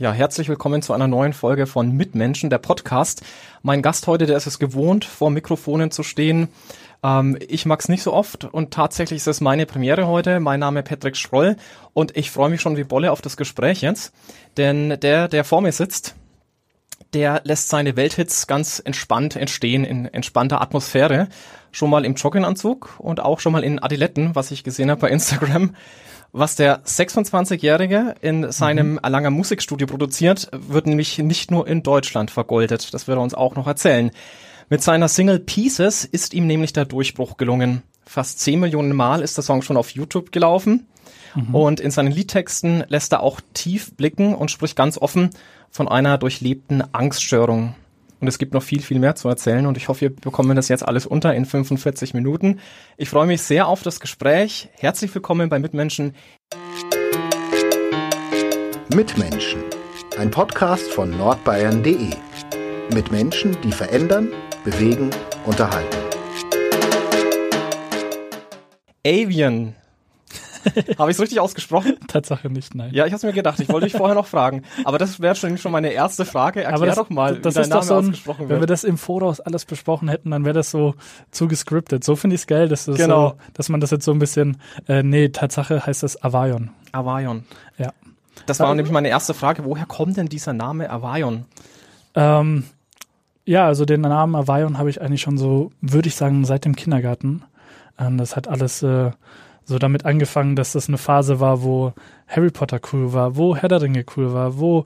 Ja, herzlich willkommen zu einer neuen Folge von Mitmenschen, der Podcast. Mein Gast heute, der ist es gewohnt, vor Mikrofonen zu stehen. Ähm, ich mag's nicht so oft und tatsächlich ist es meine Premiere heute. Mein Name Patrick Schroll und ich freue mich schon wie Bolle auf das Gespräch jetzt. Denn der, der vor mir sitzt, der lässt seine Welthits ganz entspannt entstehen, in entspannter Atmosphäre. Schon mal im Jogginganzug und auch schon mal in Adiletten, was ich gesehen habe bei Instagram. Was der 26-Jährige in seinem mhm. Erlanger Musikstudio produziert, wird nämlich nicht nur in Deutschland vergoldet. Das wird er uns auch noch erzählen. Mit seiner Single Pieces ist ihm nämlich der Durchbruch gelungen. Fast 10 Millionen Mal ist der Song schon auf YouTube gelaufen. Mhm. Und in seinen Liedtexten lässt er auch tief blicken und spricht ganz offen von einer durchlebten Angststörung. Und es gibt noch viel, viel mehr zu erzählen und ich hoffe, wir bekommen das jetzt alles unter in 45 Minuten. Ich freue mich sehr auf das Gespräch. Herzlich willkommen bei Mitmenschen. Mitmenschen. Ein Podcast von nordbayern.de. Mit Menschen, die verändern, bewegen, unterhalten. Avian Habe ich es richtig ausgesprochen? Tatsache nicht, nein. Ja, ich habe mir gedacht, ich wollte dich vorher noch fragen. Aber das wäre schon, schon meine erste Frage. Erklär das, doch mal, das wie dein Name so ein. Wenn wir das im Voraus alles besprochen hätten, dann wäre das so zu gescriptet. So finde ich es geil, dass, das genau. so, dass man das jetzt so ein bisschen, äh, nee, Tatsache heißt das Avayon. Avayon. Ja. Das war nämlich meine erste Frage. Woher kommt denn dieser Name Avayon? Ähm, ja, also den Namen Avayon habe ich eigentlich schon so, würde ich sagen, seit dem Kindergarten. Ähm, das hat alles äh, so damit angefangen, dass das eine Phase war, wo Harry Potter cool war, wo Herr der Ringe cool war, wo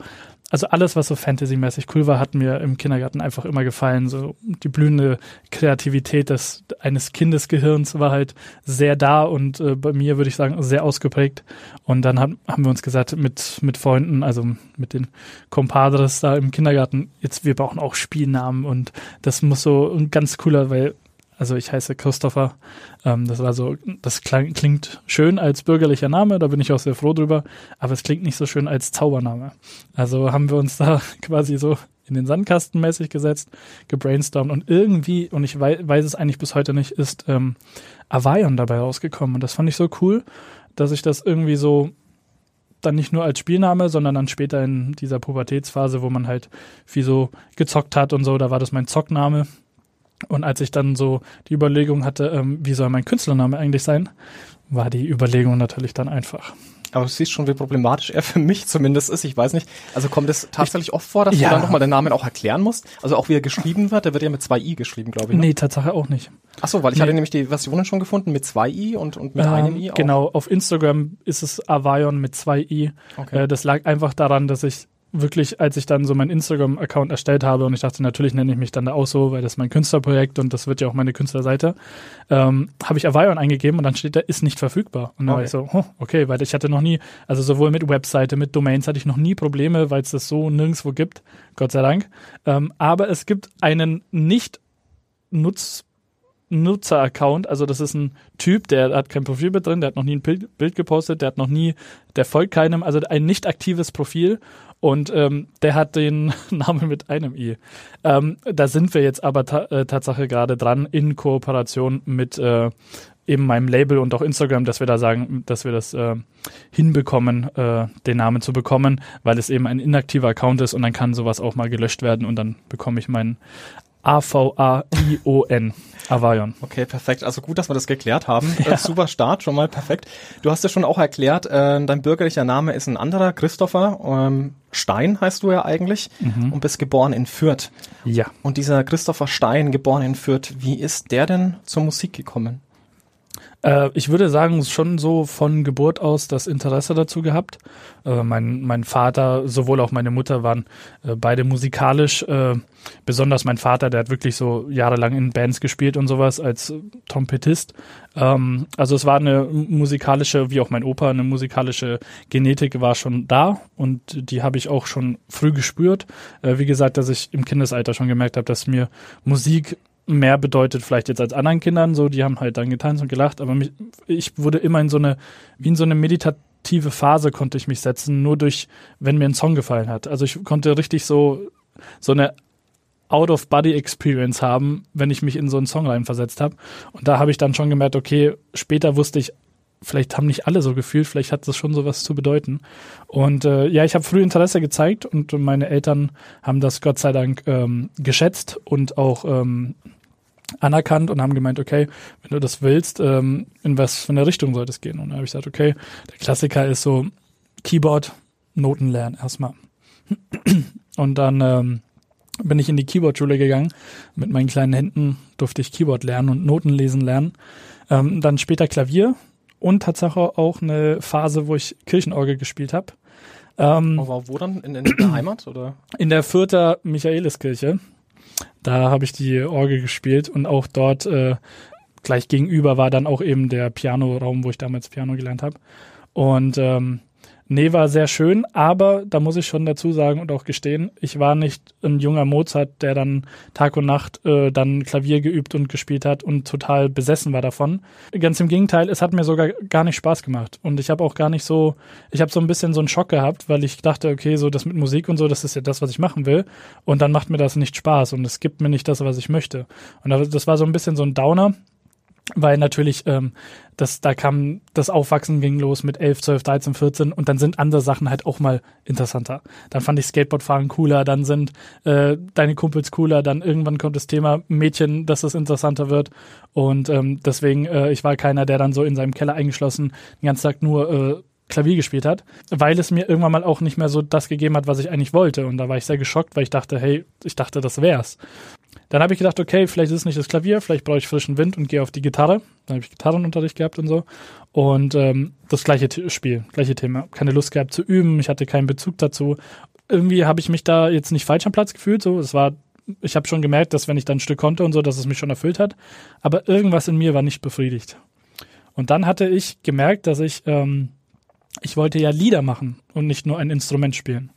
also alles, was so Fantasy-mäßig cool war, hat mir im Kindergarten einfach immer gefallen. So die blühende Kreativität des, eines Kindesgehirns war halt sehr da und äh, bei mir würde ich sagen sehr ausgeprägt. Und dann hat, haben wir uns gesagt mit mit Freunden, also mit den Compadres da im Kindergarten, jetzt wir brauchen auch Spielnamen und das muss so ein ganz cooler, weil also ich heiße Christopher. Ähm, das war so, das klang, klingt schön als bürgerlicher Name, da bin ich auch sehr froh drüber, aber es klingt nicht so schön als Zaubername. Also haben wir uns da quasi so in den Sandkasten mäßig gesetzt, gebrainstormt und irgendwie, und ich weiß, weiß es eigentlich bis heute nicht, ist ähm, Avayon dabei rausgekommen. Und das fand ich so cool, dass ich das irgendwie so dann nicht nur als Spielname, sondern dann später in dieser Pubertätsphase, wo man halt viel so gezockt hat und so, da war das mein Zockname. Und als ich dann so die Überlegung hatte, ähm, wie soll mein Künstlername eigentlich sein, war die Überlegung natürlich dann einfach. Aber du siehst schon, wie problematisch er für mich zumindest ist. Ich weiß nicht. Also kommt es tatsächlich oft vor, dass ja. du dann nochmal den Namen auch erklären musst? Also auch wie er geschrieben wird, der wird ja mit zwei i geschrieben, glaube ich. Ne? Nee, Tatsache auch nicht. Ach so, weil ich nee. hatte nämlich die Versionen schon gefunden mit zwei i und, und mit ähm, einem i auch. Genau, auf Instagram ist es Avion mit zwei i. Okay. Äh, das lag einfach daran, dass ich wirklich, als ich dann so meinen Instagram-Account erstellt habe und ich dachte, natürlich nenne ich mich dann da auch so, weil das ist mein Künstlerprojekt und das wird ja auch meine Künstlerseite, ähm, habe ich Avion eingegeben und dann steht da, ist nicht verfügbar. Und dann okay. war ich so, oh, okay, weil ich hatte noch nie, also sowohl mit Webseite, mit Domains hatte ich noch nie Probleme, weil es das so nirgendwo gibt, Gott sei Dank. Ähm, aber es gibt einen nicht nutz Nutzer-Account, also das ist ein Typ, der hat kein Profilbild drin, der hat noch nie ein Bild, Bild gepostet, der hat noch nie, der folgt keinem, also ein nicht aktives Profil und ähm, der hat den Namen mit einem I. Ähm, da sind wir jetzt aber ta äh, Tatsache gerade dran in Kooperation mit äh, eben meinem Label und auch Instagram, dass wir da sagen, dass wir das äh, hinbekommen, äh, den Namen zu bekommen, weil es eben ein inaktiver Account ist und dann kann sowas auch mal gelöscht werden und dann bekomme ich meinen A-V-A-I-O-N. Avayon. Okay, perfekt. Also gut, dass wir das geklärt haben. Ja. Äh, super Start, schon mal perfekt. Du hast ja schon auch erklärt, äh, dein bürgerlicher Name ist ein anderer, Christopher. Ähm, Stein heißt du ja eigentlich mhm. und bist geboren in Fürth. Ja. Und dieser Christopher Stein, geboren in Fürth, wie ist der denn zur Musik gekommen? Äh, ich würde sagen, schon so von Geburt aus das Interesse dazu gehabt. Äh, mein, mein Vater, sowohl auch meine Mutter waren äh, beide musikalisch. Äh, besonders mein Vater, der hat wirklich so jahrelang in Bands gespielt und sowas als Trompetist. Ähm, also es war eine musikalische, wie auch mein Opa, eine musikalische Genetik war schon da und die habe ich auch schon früh gespürt. Äh, wie gesagt, dass ich im Kindesalter schon gemerkt habe, dass mir Musik mehr bedeutet vielleicht jetzt als anderen Kindern, so, die haben halt dann getanzt und gelacht, aber mich, ich wurde immer in so eine, wie in so eine meditative Phase konnte ich mich setzen, nur durch, wenn mir ein Song gefallen hat. Also ich konnte richtig so, so eine Out-of-Body-Experience haben, wenn ich mich in so einen Song reinversetzt habe. Und da habe ich dann schon gemerkt, okay, später wusste ich, vielleicht haben nicht alle so gefühlt, vielleicht hat das schon sowas zu bedeuten. Und äh, ja, ich habe früh Interesse gezeigt und meine Eltern haben das Gott sei Dank ähm, geschätzt und auch ähm, anerkannt und haben gemeint, okay, wenn du das willst, ähm, in was für eine Richtung soll das gehen? Und dann habe ich gesagt, okay, der Klassiker ist so Keyboard, Noten lernen erstmal. Und dann ähm, bin ich in die Keyboard-Schule gegangen. Mit meinen kleinen Händen durfte ich Keyboard lernen und Noten lesen lernen. Ähm, dann später Klavier und Tatsache auch eine Phase, wo ich Kirchenorgel gespielt habe. Ähm, Aber wo dann? In, in der Heimat? oder? In der Fürther Michaeliskirche. Da habe ich die Orgel gespielt und auch dort äh, gleich gegenüber war dann auch eben der Pianoraum, wo ich damals Piano gelernt habe. Und ähm, Nee, war sehr schön, aber da muss ich schon dazu sagen und auch gestehen, ich war nicht ein junger Mozart, der dann Tag und Nacht äh, dann Klavier geübt und gespielt hat und total besessen war davon. Ganz im Gegenteil, es hat mir sogar gar nicht Spaß gemacht und ich habe auch gar nicht so, ich habe so ein bisschen so einen Schock gehabt, weil ich dachte, okay, so das mit Musik und so, das ist ja das, was ich machen will und dann macht mir das nicht Spaß und es gibt mir nicht das, was ich möchte. Und das war so ein bisschen so ein Downer weil natürlich ähm, das, da kam das Aufwachsen ging los mit 11, 12, 13, 14 und dann sind andere Sachen halt auch mal interessanter. Dann fand ich Skateboardfahren cooler, dann sind äh, deine Kumpels cooler, dann irgendwann kommt das Thema Mädchen, dass es interessanter wird und ähm, deswegen, äh, ich war keiner, der dann so in seinem Keller eingeschlossen den ganzen Tag nur äh, Klavier gespielt hat, weil es mir irgendwann mal auch nicht mehr so das gegeben hat, was ich eigentlich wollte. Und da war ich sehr geschockt, weil ich dachte, hey, ich dachte, das wär's. Dann habe ich gedacht, okay, vielleicht ist es nicht das Klavier, vielleicht brauche ich frischen Wind und gehe auf die Gitarre. Dann habe ich Gitarrenunterricht gehabt und so. Und ähm, das gleiche Spiel, gleiche Thema. Keine Lust gehabt zu üben, ich hatte keinen Bezug dazu. Irgendwie habe ich mich da jetzt nicht falsch am Platz gefühlt. So, es war, ich habe schon gemerkt, dass wenn ich dann ein Stück konnte und so, dass es mich schon erfüllt hat. Aber irgendwas in mir war nicht befriedigt. Und dann hatte ich gemerkt, dass ich, ähm, ich wollte ja Lieder machen und nicht nur ein Instrument spielen.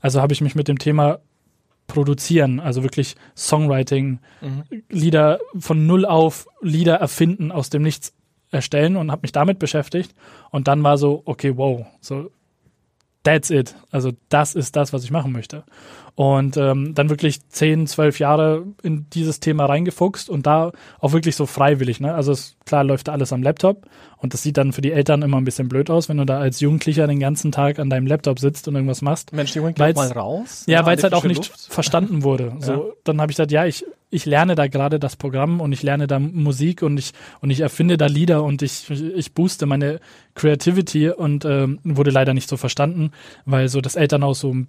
Also habe ich mich mit dem Thema produzieren, also wirklich Songwriting, mhm. Lieder von null auf, Lieder erfinden, aus dem Nichts erstellen und habe mich damit beschäftigt. Und dann war so, okay, wow, so that's it. Also das ist das, was ich machen möchte. Und ähm, dann wirklich zehn, zwölf Jahre in dieses Thema reingefuchst und da auch wirklich so freiwillig. Ne? Also es, klar läuft da alles am Laptop und das sieht dann für die Eltern immer ein bisschen blöd aus, wenn du da als Jugendlicher den ganzen Tag an deinem Laptop sitzt und irgendwas machst. Mensch, Junge, geh mal raus. Ja, weil es halt auch nicht Luft. verstanden wurde. So, ja. dann habe ich gesagt, ja, ich ich lerne da gerade das Programm und ich lerne da Musik und ich und ich erfinde da Lieder und ich ich booste meine Creativity und ähm, wurde leider nicht so verstanden, weil so das Elternhaus so ein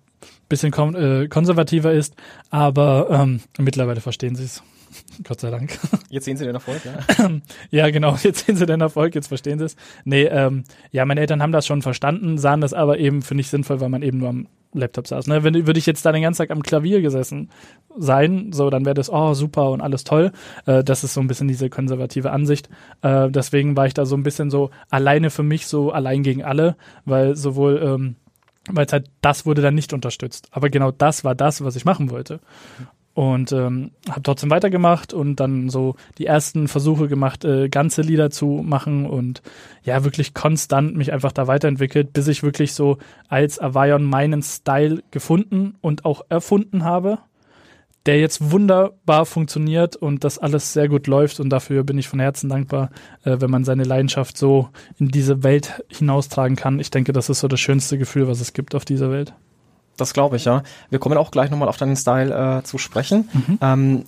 bisschen kon äh, konservativer ist, aber ähm, mittlerweile verstehen sie es. Gott sei Dank. Jetzt sehen sie den Erfolg, ja? ja, genau, jetzt sehen sie den Erfolg, jetzt verstehen sie es. Nee, ähm, ja, meine Eltern haben das schon verstanden, sahen das aber eben für nicht sinnvoll, weil man eben nur am Laptop saß. Ne? Wenn würde ich jetzt da den ganzen Tag am Klavier gesessen sein, so dann wäre das oh super und alles toll. Äh, das ist so ein bisschen diese konservative Ansicht. Äh, deswegen war ich da so ein bisschen so alleine für mich, so allein gegen alle, weil sowohl ähm, weil es halt das wurde dann nicht unterstützt. Aber genau das war das, was ich machen wollte und ähm, habe trotzdem weitergemacht und dann so die ersten Versuche gemacht, äh, ganze Lieder zu machen und ja, wirklich konstant mich einfach da weiterentwickelt, bis ich wirklich so als Avion meinen Style gefunden und auch erfunden habe, der jetzt wunderbar funktioniert und das alles sehr gut läuft und dafür bin ich von Herzen dankbar, äh, wenn man seine Leidenschaft so in diese Welt hinaustragen kann. Ich denke, das ist so das schönste Gefühl, was es gibt auf dieser Welt. Das glaube ich, ja. Wir kommen auch gleich nochmal auf deinen Style äh, zu sprechen. Mhm. Ähm,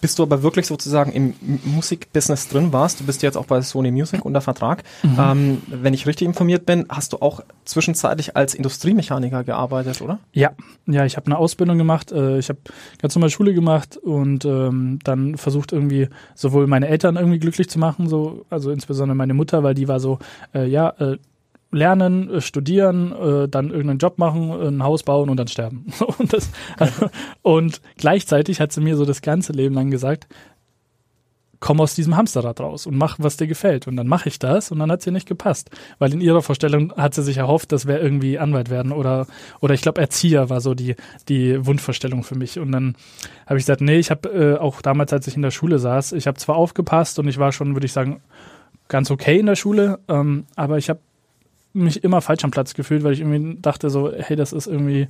bist du aber wirklich sozusagen im Musikbusiness drin warst, du bist jetzt auch bei Sony Music unter Vertrag. Mhm. Ähm, wenn ich richtig informiert bin, hast du auch zwischenzeitlich als Industriemechaniker gearbeitet, oder? Ja, ja, ich habe eine Ausbildung gemacht. Äh, ich habe ganz normal Schule gemacht und ähm, dann versucht irgendwie sowohl meine Eltern irgendwie glücklich zu machen, so also insbesondere meine Mutter, weil die war so, äh, ja, äh, lernen, äh, studieren, äh, dann irgendeinen Job machen, ein Haus bauen und dann sterben. und, das, und gleichzeitig hat sie mir so das ganze Leben lang gesagt, komm aus diesem Hamsterrad raus und mach, was dir gefällt. Und dann mache ich das und dann hat sie nicht gepasst. Weil in ihrer Vorstellung hat sie sich erhofft, das wäre irgendwie Anwalt werden oder, oder ich glaube Erzieher war so die, die Wunschvorstellung für mich. Und dann habe ich gesagt, nee, ich habe äh, auch damals, als ich in der Schule saß, ich habe zwar aufgepasst und ich war schon, würde ich sagen, ganz okay in der Schule, ähm, aber ich habe mich immer falsch am Platz gefühlt, weil ich irgendwie dachte so, hey, das ist irgendwie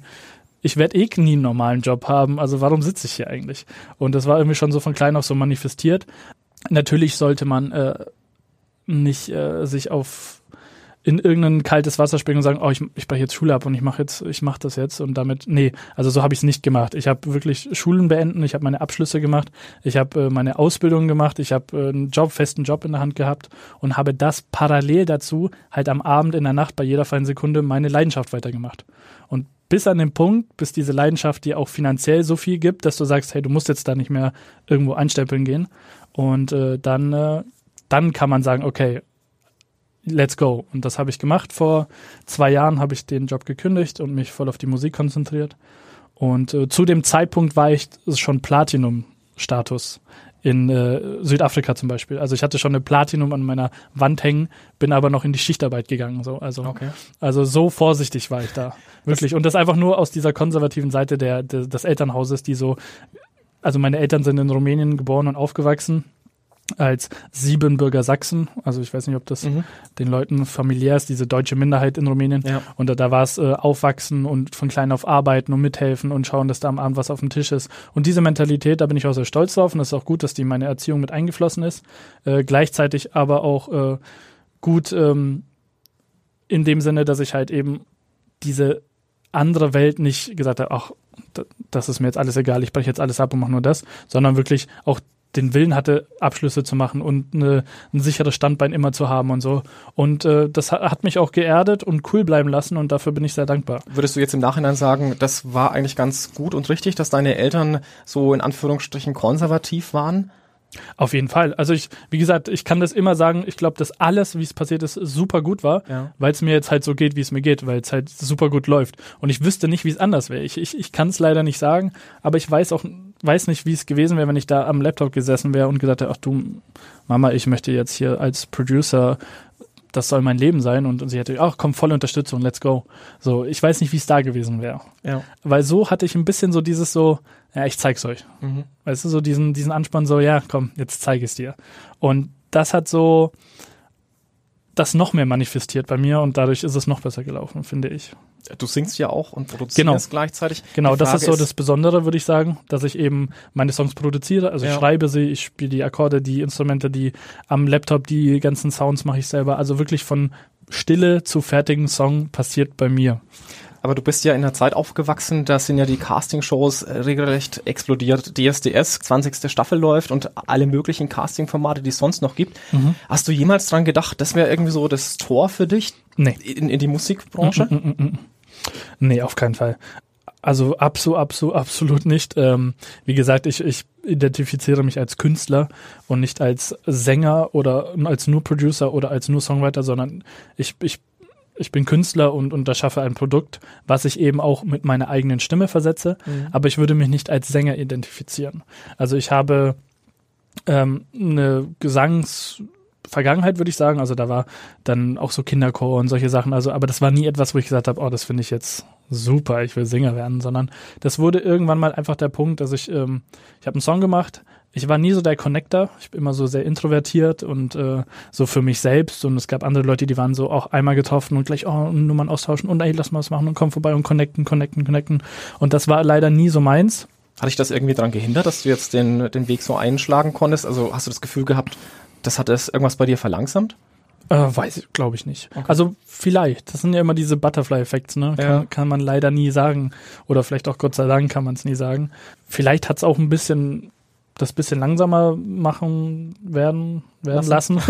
ich werde eh nie einen normalen Job haben, also warum sitze ich hier eigentlich? Und das war irgendwie schon so von klein auf so manifestiert. Natürlich sollte man äh, nicht äh, sich auf in irgendein kaltes Wasser springen und sagen, oh, ich, ich breche jetzt Schule ab und ich mache jetzt, ich mache das jetzt und damit, nee, also so habe ich es nicht gemacht. Ich habe wirklich Schulen beenden, ich habe meine Abschlüsse gemacht, ich habe äh, meine Ausbildung gemacht, ich habe äh, einen Job, festen Job in der Hand gehabt und habe das parallel dazu halt am Abend in der Nacht bei jeder freien Sekunde meine Leidenschaft weitergemacht. Und bis an den Punkt, bis diese Leidenschaft dir auch finanziell so viel gibt, dass du sagst, hey, du musst jetzt da nicht mehr irgendwo einstempeln gehen. Und äh, dann, äh, dann kann man sagen, okay, let's go. Und das habe ich gemacht. Vor zwei Jahren habe ich den Job gekündigt und mich voll auf die Musik konzentriert. Und äh, zu dem Zeitpunkt war ich schon Platinum-Status in äh, Südafrika zum Beispiel. Also ich hatte schon eine Platinum an meiner Wand hängen, bin aber noch in die Schichtarbeit gegangen. So. Also, okay. also so vorsichtig war ich da. Wirklich. Und das einfach nur aus dieser konservativen Seite der, der, des Elternhauses, die so, also meine Eltern sind in Rumänien geboren und aufgewachsen als Siebenbürger Sachsen. Also ich weiß nicht, ob das mhm. den Leuten familiär ist, diese deutsche Minderheit in Rumänien. Ja. Und da, da war es äh, Aufwachsen und von klein auf arbeiten und mithelfen und schauen, dass da am Abend was auf dem Tisch ist. Und diese Mentalität, da bin ich auch sehr stolz drauf und es ist auch gut, dass die in meine Erziehung mit eingeflossen ist. Äh, gleichzeitig aber auch äh, gut ähm, in dem Sinne, dass ich halt eben diese andere Welt nicht gesagt habe, ach, das ist mir jetzt alles egal, ich breche jetzt alles ab und mache nur das, sondern wirklich auch den Willen hatte, Abschlüsse zu machen und eine, ein sicheres Standbein immer zu haben und so. Und äh, das hat mich auch geerdet und cool bleiben lassen und dafür bin ich sehr dankbar. Würdest du jetzt im Nachhinein sagen, das war eigentlich ganz gut und richtig, dass deine Eltern so in Anführungsstrichen konservativ waren? Auf jeden Fall. Also ich, wie gesagt, ich kann das immer sagen, ich glaube, dass alles, wie es passiert ist, super gut war, ja. weil es mir jetzt halt so geht, wie es mir geht, weil es halt super gut läuft. Und ich wüsste nicht, wie es anders wäre. Ich, ich, ich kann es leider nicht sagen, aber ich weiß auch, weiß nicht, wie es gewesen wäre, wenn ich da am Laptop gesessen wäre und gesagt hätte, ach du, Mama, ich möchte jetzt hier als Producer das soll mein Leben sein und, sie hätte, ach komm, volle Unterstützung, let's go. So, ich weiß nicht, wie es da gewesen wäre. Ja. Weil so hatte ich ein bisschen so dieses so, ja, ich zeig's euch. Mhm. Weißt du, so diesen, diesen Anspann so, ja, komm, jetzt zeige ich es dir. Und das hat so das noch mehr manifestiert bei mir und dadurch ist es noch besser gelaufen, finde ich. Du singst ja auch und produzierst genau. gleichzeitig. Genau, das ist so das Besondere, würde ich sagen, dass ich eben meine Songs produziere. Also ja. ich schreibe sie, ich spiele die Akkorde, die Instrumente, die am Laptop, die ganzen Sounds mache ich selber. Also wirklich von Stille zu fertigen Song passiert bei mir. Aber du bist ja in der Zeit aufgewachsen, da sind ja die Castingshows äh, regelrecht explodiert. DSDS, 20. Staffel läuft und alle möglichen Castingformate, die es sonst noch gibt. Mhm. Hast du jemals dran gedacht, das wäre irgendwie so das Tor für dich nee. in, in die Musikbranche? Mm, mm, mm, mm. Nee, auf keinen Fall. Also absolut, absolut, absolut nicht. Ähm, wie gesagt, ich, ich identifiziere mich als Künstler und nicht als Sänger oder als nur Producer oder als nur Songwriter, sondern ich, ich ich bin Künstler und, und das schaffe ein Produkt, was ich eben auch mit meiner eigenen Stimme versetze, mhm. aber ich würde mich nicht als Sänger identifizieren. Also ich habe ähm, eine Gesangsvergangenheit, würde ich sagen. Also da war dann auch so Kinderchor und solche Sachen. Also, aber das war nie etwas, wo ich gesagt habe, oh, das finde ich jetzt super, ich will Sänger werden, sondern das wurde irgendwann mal einfach der Punkt, dass ich, ähm, ich habe einen Song gemacht, ich war nie so der Connector. Ich bin immer so sehr introvertiert und äh, so für mich selbst. Und es gab andere Leute, die waren so auch einmal getroffen und gleich, oh, Nummern austauschen und ey, lass mal was machen und komm vorbei und connecten, connecten, connecten. Und das war leider nie so meins. Hat dich das irgendwie daran gehindert, dass du jetzt den, den Weg so einschlagen konntest? Also hast du das Gefühl gehabt, das hat es irgendwas bei dir verlangsamt? Äh, weiß ich, glaube ich nicht. Okay. Also vielleicht. Das sind ja immer diese Butterfly-Effekte, ne? Kann, ja. kann man leider nie sagen. Oder vielleicht auch Gott sei Dank kann man es nie sagen. Vielleicht hat es auch ein bisschen das bisschen langsamer machen werden, werden lassen.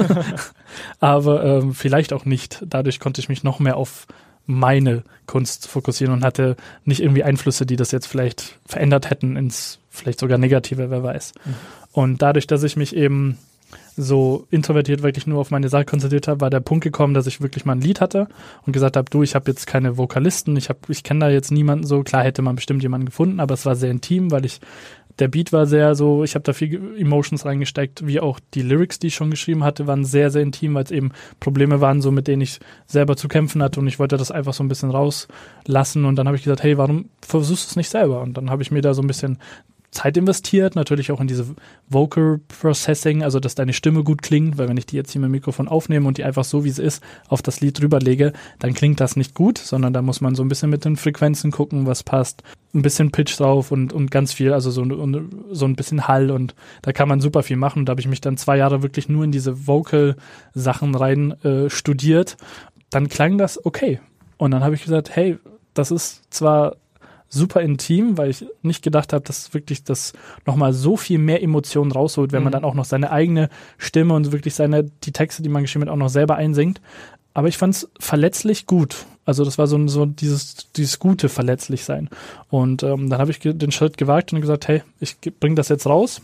Aber ähm, vielleicht auch nicht. Dadurch konnte ich mich noch mehr auf meine Kunst fokussieren und hatte nicht irgendwie Einflüsse, die das jetzt vielleicht verändert hätten ins vielleicht sogar negative, wer weiß. Mhm. Und dadurch, dass ich mich eben so introvertiert wirklich nur auf meine Sache konzentriert habe, war der Punkt gekommen, dass ich wirklich mal ein Lied hatte und gesagt habe, du, ich habe jetzt keine Vokalisten, ich habe, ich kenne da jetzt niemanden so. Klar hätte man bestimmt jemanden gefunden, aber es war sehr intim, weil ich der Beat war sehr so, ich habe da viel Emotions reingesteckt, wie auch die Lyrics, die ich schon geschrieben hatte, waren sehr, sehr intim, weil es eben Probleme waren, so mit denen ich selber zu kämpfen hatte und ich wollte das einfach so ein bisschen rauslassen und dann habe ich gesagt, hey, warum versuchst du es nicht selber? Und dann habe ich mir da so ein bisschen Zeit investiert, natürlich auch in diese Vocal Processing, also dass deine Stimme gut klingt, weil wenn ich die jetzt hier mit dem Mikrofon aufnehme und die einfach so wie sie ist auf das Lied drüber lege, dann klingt das nicht gut, sondern da muss man so ein bisschen mit den Frequenzen gucken, was passt, ein bisschen Pitch drauf und, und ganz viel, also so, so ein bisschen Hall und da kann man super viel machen. Und da habe ich mich dann zwei Jahre wirklich nur in diese Vocal Sachen rein äh, studiert. Dann klang das okay. Und dann habe ich gesagt, hey, das ist zwar super intim, weil ich nicht gedacht habe, dass wirklich das nochmal so viel mehr Emotionen rausholt, wenn mhm. man dann auch noch seine eigene Stimme und wirklich seine, die Texte, die man geschrieben hat, auch noch selber einsingt. Aber ich fand es verletzlich gut. Also das war so, so dieses, dieses gute verletzlich sein. Und ähm, dann habe ich den Schritt gewagt und gesagt, hey, ich bringe das jetzt raus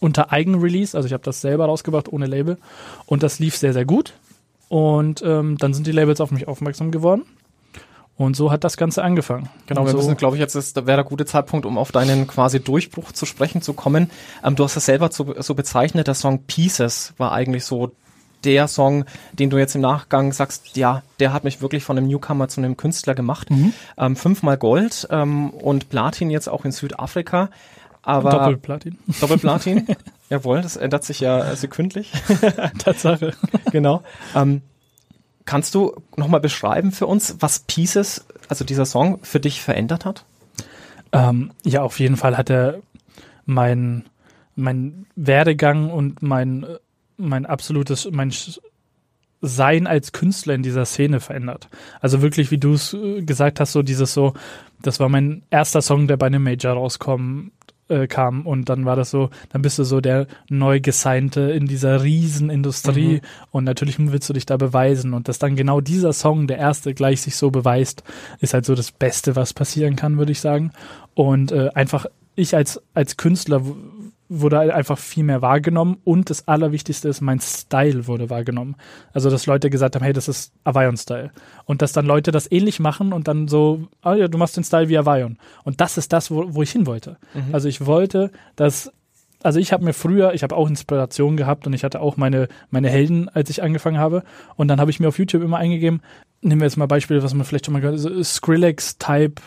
unter Eigenrelease. Also ich habe das selber rausgebracht ohne Label und das lief sehr, sehr gut. Und ähm, dann sind die Labels auf mich aufmerksam geworden. Und so hat das Ganze angefangen. Genau, und wir so müssen, glaube ich, jetzt ist, wäre der gute Zeitpunkt, um auf deinen quasi Durchbruch zu sprechen zu kommen. Ähm, du hast es selber so, so bezeichnet, der Song Pieces war eigentlich so der Song, den du jetzt im Nachgang sagst, ja, der hat mich wirklich von einem Newcomer zu einem Künstler gemacht. Mhm. Ähm, fünfmal Gold ähm, und Platin jetzt auch in Südafrika. Aber Doppelplatin. Doppelplatin. Jawohl, das ändert sich ja sekündlich. Tatsache. genau. Ähm, Kannst du nochmal beschreiben für uns, was Pieces, also dieser Song, für dich verändert hat? Ähm, ja, auf jeden Fall hat er mein, mein Werdegang und mein, mein absolutes, mein Sein als Künstler in dieser Szene verändert. Also wirklich, wie du es äh, gesagt hast, so dieses so, das war mein erster Song, der bei einem Major rauskommen äh, kam und dann war das so, dann bist du so der neu gesignte in dieser Riesenindustrie mhm. und natürlich willst du dich da beweisen und dass dann genau dieser Song, der erste, gleich sich so beweist, ist halt so das Beste, was passieren kann, würde ich sagen. Und äh, einfach ich als, als Künstler wurde halt einfach viel mehr wahrgenommen und das Allerwichtigste ist, mein Style wurde wahrgenommen. Also, dass Leute gesagt haben, hey, das ist Avion-Style. Und dass dann Leute das ähnlich machen und dann so, ah ja, du machst den Style wie Avion. Und das ist das, wo, wo ich hin wollte. Mhm. Also ich wollte, dass also ich habe mir früher, ich habe auch Inspiration gehabt und ich hatte auch meine, meine Helden, als ich angefangen habe. Und dann habe ich mir auf YouTube immer eingegeben, nehmen wir jetzt mal Beispiele, was man vielleicht schon mal gehört hat, Skrillex-Type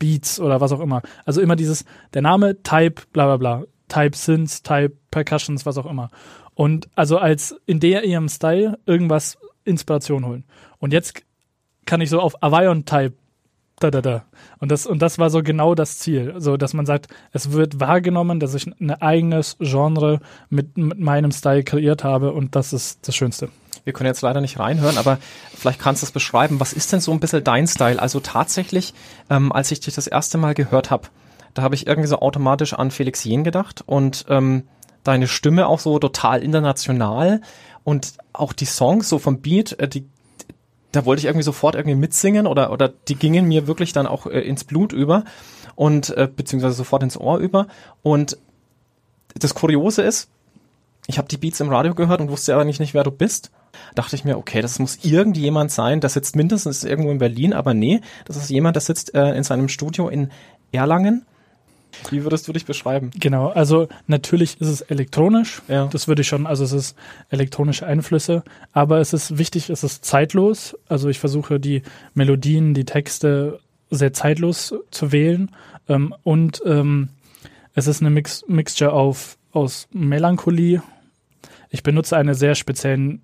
Beats oder was auch immer. Also immer dieses, der Name, Type, bla bla bla. Type Synths, Type Percussions, was auch immer. Und also als in der ihrem Style irgendwas Inspiration holen. Und jetzt kann ich so auf Avion Type da da da. Und das und das war so genau das Ziel, so dass man sagt, es wird wahrgenommen, dass ich ein eigenes Genre mit, mit meinem Style kreiert habe und das ist das Schönste. Wir können jetzt leider nicht reinhören, aber vielleicht kannst du es beschreiben. Was ist denn so ein bisschen dein Style? Also tatsächlich, ähm, als ich dich das erste Mal gehört habe, da habe ich irgendwie so automatisch an Felix Jen gedacht und ähm, deine Stimme auch so total international und auch die Songs so vom Beat, äh, die da wollte ich irgendwie sofort irgendwie mitsingen oder oder die gingen mir wirklich dann auch äh, ins Blut über und äh, beziehungsweise sofort ins Ohr über und das Kuriose ist, ich habe die Beats im Radio gehört und wusste aber nicht, nicht, wer du bist. Dachte ich mir, okay, das muss irgendjemand sein, der sitzt mindestens irgendwo in Berlin, aber nee, das ist jemand, der sitzt äh, in seinem Studio in Erlangen. Wie würdest du dich beschreiben? Genau, also natürlich ist es elektronisch. Ja. Das würde ich schon, also es ist elektronische Einflüsse, aber es ist wichtig, es ist zeitlos. Also ich versuche die Melodien, die Texte sehr zeitlos zu wählen. Ähm, und ähm, es ist eine Mix Mixture auf, aus Melancholie, ich benutze einen sehr speziellen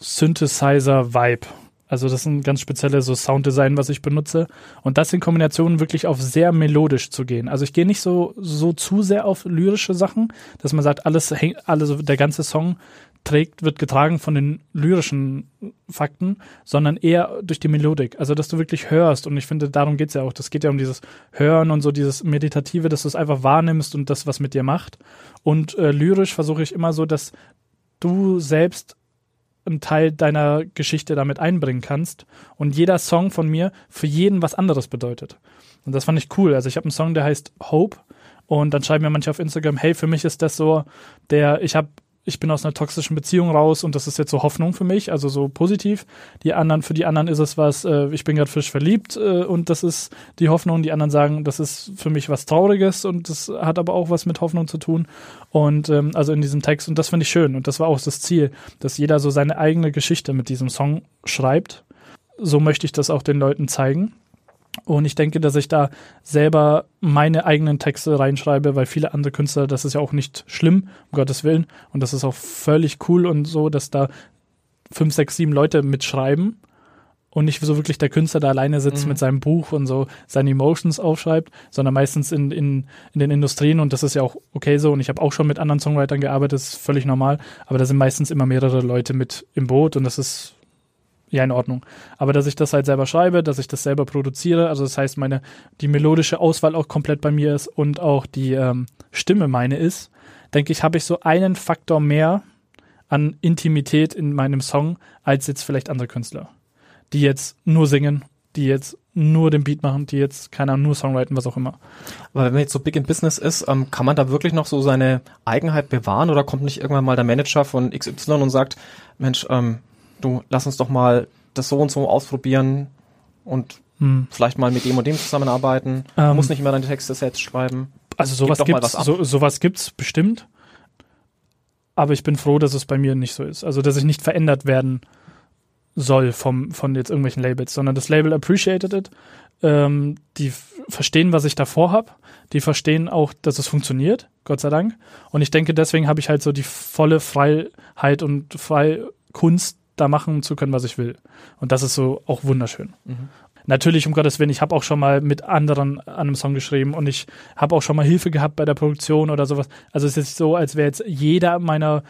Synthesizer-Vibe. Also das ist ein ganz spezielles so Sounddesign, was ich benutze. Und das in Kombination wirklich auf sehr melodisch zu gehen. Also ich gehe nicht so, so zu sehr auf lyrische Sachen, dass man sagt, alles, alles, der ganze Song trägt, wird getragen von den lyrischen Fakten, sondern eher durch die Melodik. Also, dass du wirklich hörst. Und ich finde, darum geht's ja auch. Das geht ja um dieses Hören und so dieses Meditative, dass du es einfach wahrnimmst und das, was mit dir macht. Und äh, lyrisch versuche ich immer so, dass du selbst einen Teil deiner Geschichte damit einbringen kannst und jeder Song von mir für jeden was anderes bedeutet. Und das fand ich cool. Also ich habe einen Song, der heißt Hope und dann schreiben mir manche auf Instagram, hey, für mich ist das so, der, ich habe ich bin aus einer toxischen Beziehung raus und das ist jetzt so Hoffnung für mich, also so positiv. Die anderen, für die anderen ist es was, äh, ich bin gerade frisch verliebt äh, und das ist die Hoffnung. Die anderen sagen, das ist für mich was Trauriges und das hat aber auch was mit Hoffnung zu tun. Und ähm, also in diesem Text und das finde ich schön und das war auch das Ziel, dass jeder so seine eigene Geschichte mit diesem Song schreibt. So möchte ich das auch den Leuten zeigen. Und ich denke, dass ich da selber meine eigenen Texte reinschreibe, weil viele andere Künstler, das ist ja auch nicht schlimm, um Gottes Willen. Und das ist auch völlig cool und so, dass da fünf, sechs, sieben Leute mitschreiben und nicht so wirklich der Künstler da alleine sitzt mhm. mit seinem Buch und so seine Emotions aufschreibt, sondern meistens in, in, in den Industrien und das ist ja auch okay so und ich habe auch schon mit anderen Songwritern gearbeitet, das ist völlig normal, aber da sind meistens immer mehrere Leute mit im Boot und das ist ja in Ordnung. Aber dass ich das halt selber schreibe, dass ich das selber produziere, also das heißt, meine, die melodische Auswahl auch komplett bei mir ist und auch die ähm, Stimme meine ist, denke ich, habe ich so einen Faktor mehr an Intimität in meinem Song als jetzt vielleicht andere Künstler, die jetzt nur singen, die jetzt nur den Beat machen, die jetzt, keine Ahnung, nur Songwriting, was auch immer. Aber wenn man jetzt so big in Business ist, ähm, kann man da wirklich noch so seine Eigenheit bewahren oder kommt nicht irgendwann mal der Manager von XY und sagt, Mensch, ähm, du lass uns doch mal das so und so ausprobieren und hm. vielleicht mal mit dem und dem zusammenarbeiten. Ähm, muss nicht immer deine Texte selbst schreiben. Also sowas Gib gibt's, so, sowas gibt's bestimmt. Aber ich bin froh, dass es bei mir nicht so ist. Also, dass ich nicht verändert werden soll vom, von jetzt irgendwelchen Labels, sondern das Label appreciated it. Ähm, die verstehen, was ich davor habe. Die verstehen auch, dass es funktioniert, Gott sei Dank. Und ich denke, deswegen habe ich halt so die volle Freiheit und Freikunst, da machen zu können, was ich will. Und das ist so auch wunderschön. Mhm. Natürlich, um Gottes Willen, ich habe auch schon mal mit anderen an einem Song geschrieben und ich habe auch schon mal Hilfe gehabt bei der Produktion oder sowas. Also es ist so, als wäre jetzt jeder meiner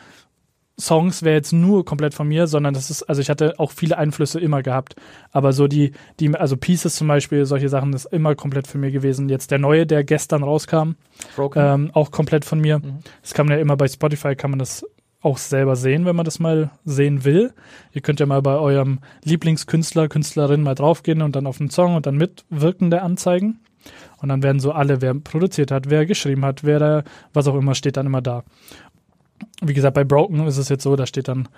Songs wäre jetzt nur komplett von mir, sondern das ist, also ich hatte auch viele Einflüsse immer gehabt. Aber so die, die, also Pieces zum Beispiel, solche Sachen, das ist immer komplett von mir gewesen. Jetzt der neue, der gestern rauskam, ähm, auch komplett von mir. Mhm. Das kann man ja immer bei Spotify, kann man das auch selber sehen, wenn man das mal sehen will. Ihr könnt ja mal bei eurem Lieblingskünstler, Künstlerin mal draufgehen und dann auf den Song und dann mitwirkende anzeigen. Und dann werden so alle, wer produziert hat, wer geschrieben hat, wer da, was auch immer, steht dann immer da. Wie gesagt, bei Broken ist es jetzt so, da steht dann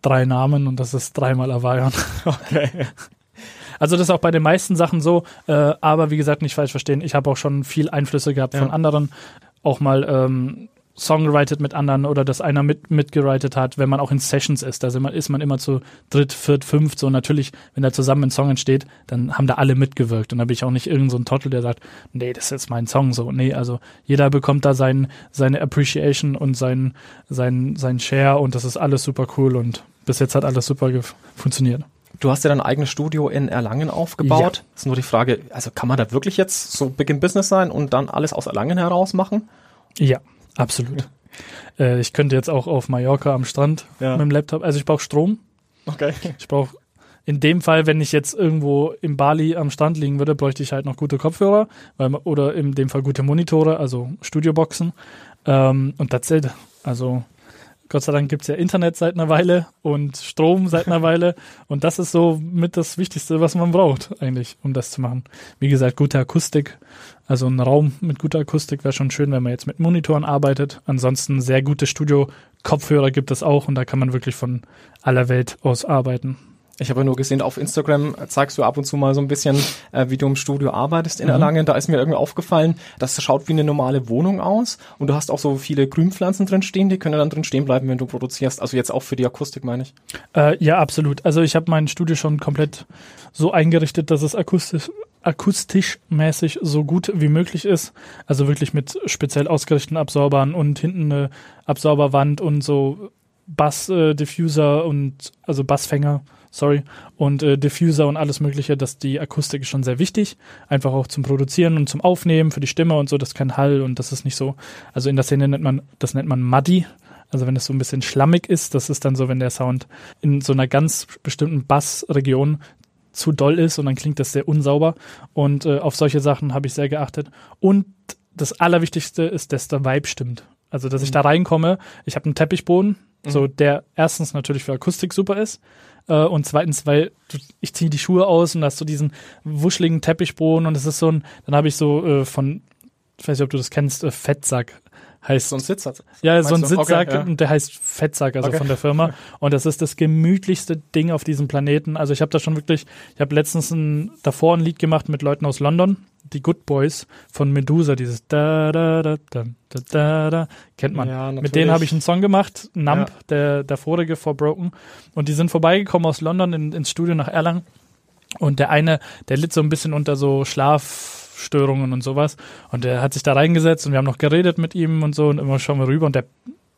drei Namen und das ist dreimal Avion. Okay. Also das ist auch bei den meisten Sachen so, äh, aber wie gesagt, nicht falsch verstehen, ich habe auch schon viel Einflüsse gehabt ja. von anderen, auch mal ähm, songwritet mit anderen oder dass einer mit, mitgewritet hat, wenn man auch in Sessions ist. Da ist man, ist man immer zu dritt, viert, fünft. So natürlich, wenn da zusammen ein Song entsteht, dann haben da alle mitgewirkt. Und da bin ich auch nicht irgendein so ein Trottel, der sagt, nee, das ist jetzt mein Song so. Nee, also jeder bekommt da sein, seine Appreciation und sein, sein, sein Share und das ist alles super cool und bis jetzt hat alles super funktioniert. Du hast ja dein eigenes Studio in Erlangen aufgebaut. Ja. ist nur die Frage, also kann man da wirklich jetzt so Big in Business sein und dann alles aus Erlangen heraus machen? Ja. Absolut. äh, ich könnte jetzt auch auf Mallorca am Strand ja. mit dem Laptop. Also ich brauche Strom. Okay. Ich brauche in dem Fall, wenn ich jetzt irgendwo im Bali am Strand liegen würde, bräuchte ich halt noch gute Kopfhörer weil, oder in dem Fall gute Monitore, also Studioboxen. Ähm, und das it. Also Gott sei Dank gibt es ja Internet seit einer Weile und Strom seit einer Weile. Und das ist so mit das Wichtigste, was man braucht, eigentlich, um das zu machen. Wie gesagt, gute Akustik. Also ein Raum mit guter Akustik wäre schon schön, wenn man jetzt mit Monitoren arbeitet. Ansonsten sehr gute Studio-Kopfhörer gibt es auch und da kann man wirklich von aller Welt aus arbeiten. Ich habe nur gesehen, auf Instagram zeigst du ab und zu mal so ein bisschen, äh, wie du im Studio arbeitest in mhm. Erlangen. Da ist mir irgendwie aufgefallen, das schaut wie eine normale Wohnung aus und du hast auch so viele Grünpflanzen drin stehen, die können dann drin stehen bleiben, wenn du produzierst. Also jetzt auch für die Akustik, meine ich. Äh, ja, absolut. Also ich habe mein Studio schon komplett so eingerichtet, dass es akustisch akustisch mäßig so gut wie möglich ist. Also wirklich mit speziell ausgerichteten Absorbern und hinten eine Absorberwand und so Bass-Diffuser äh, und also Bassfänger sorry, und äh, Diffuser und alles mögliche, dass die Akustik ist schon sehr wichtig, einfach auch zum Produzieren und zum Aufnehmen für die Stimme und so, das ist kein Hall und das ist nicht so, also in der Szene nennt man, das nennt man Muddy, also wenn es so ein bisschen schlammig ist, das ist dann so, wenn der Sound in so einer ganz bestimmten Bassregion zu doll ist und dann klingt das sehr unsauber. Und äh, auf solche Sachen habe ich sehr geachtet. Und das Allerwichtigste ist, dass der Vibe stimmt. Also, dass ich mhm. da reinkomme, ich habe einen Teppichboden, mhm. so der erstens natürlich für Akustik super ist, äh, und zweitens, weil du, ich ziehe die Schuhe aus und hast so diesen wuscheligen Teppichboden und es ist so ein, dann habe ich so äh, von, ich weiß nicht, ob du das kennst, äh, Fettsack. Heißt so ein Sitzsack. Ja, so ein Sitzsack okay, ja. und der heißt Fettsack, also okay. von der Firma. Und das ist das gemütlichste Ding auf diesem Planeten. Also ich habe da schon wirklich, ich habe letztens ein, davor ein Lied gemacht mit Leuten aus London, die Good Boys von Medusa, dieses da da da da da da, da kennt man. Ja, mit denen habe ich einen Song gemacht, Nump, ja. der der vorige vor Broken. Und die sind vorbeigekommen aus London in, ins Studio nach Erlangen. Und der eine, der litt so ein bisschen unter so Schlaf Schlafstörungen und sowas. Und er hat sich da reingesetzt und wir haben noch geredet mit ihm und so und immer schauen wir rüber und der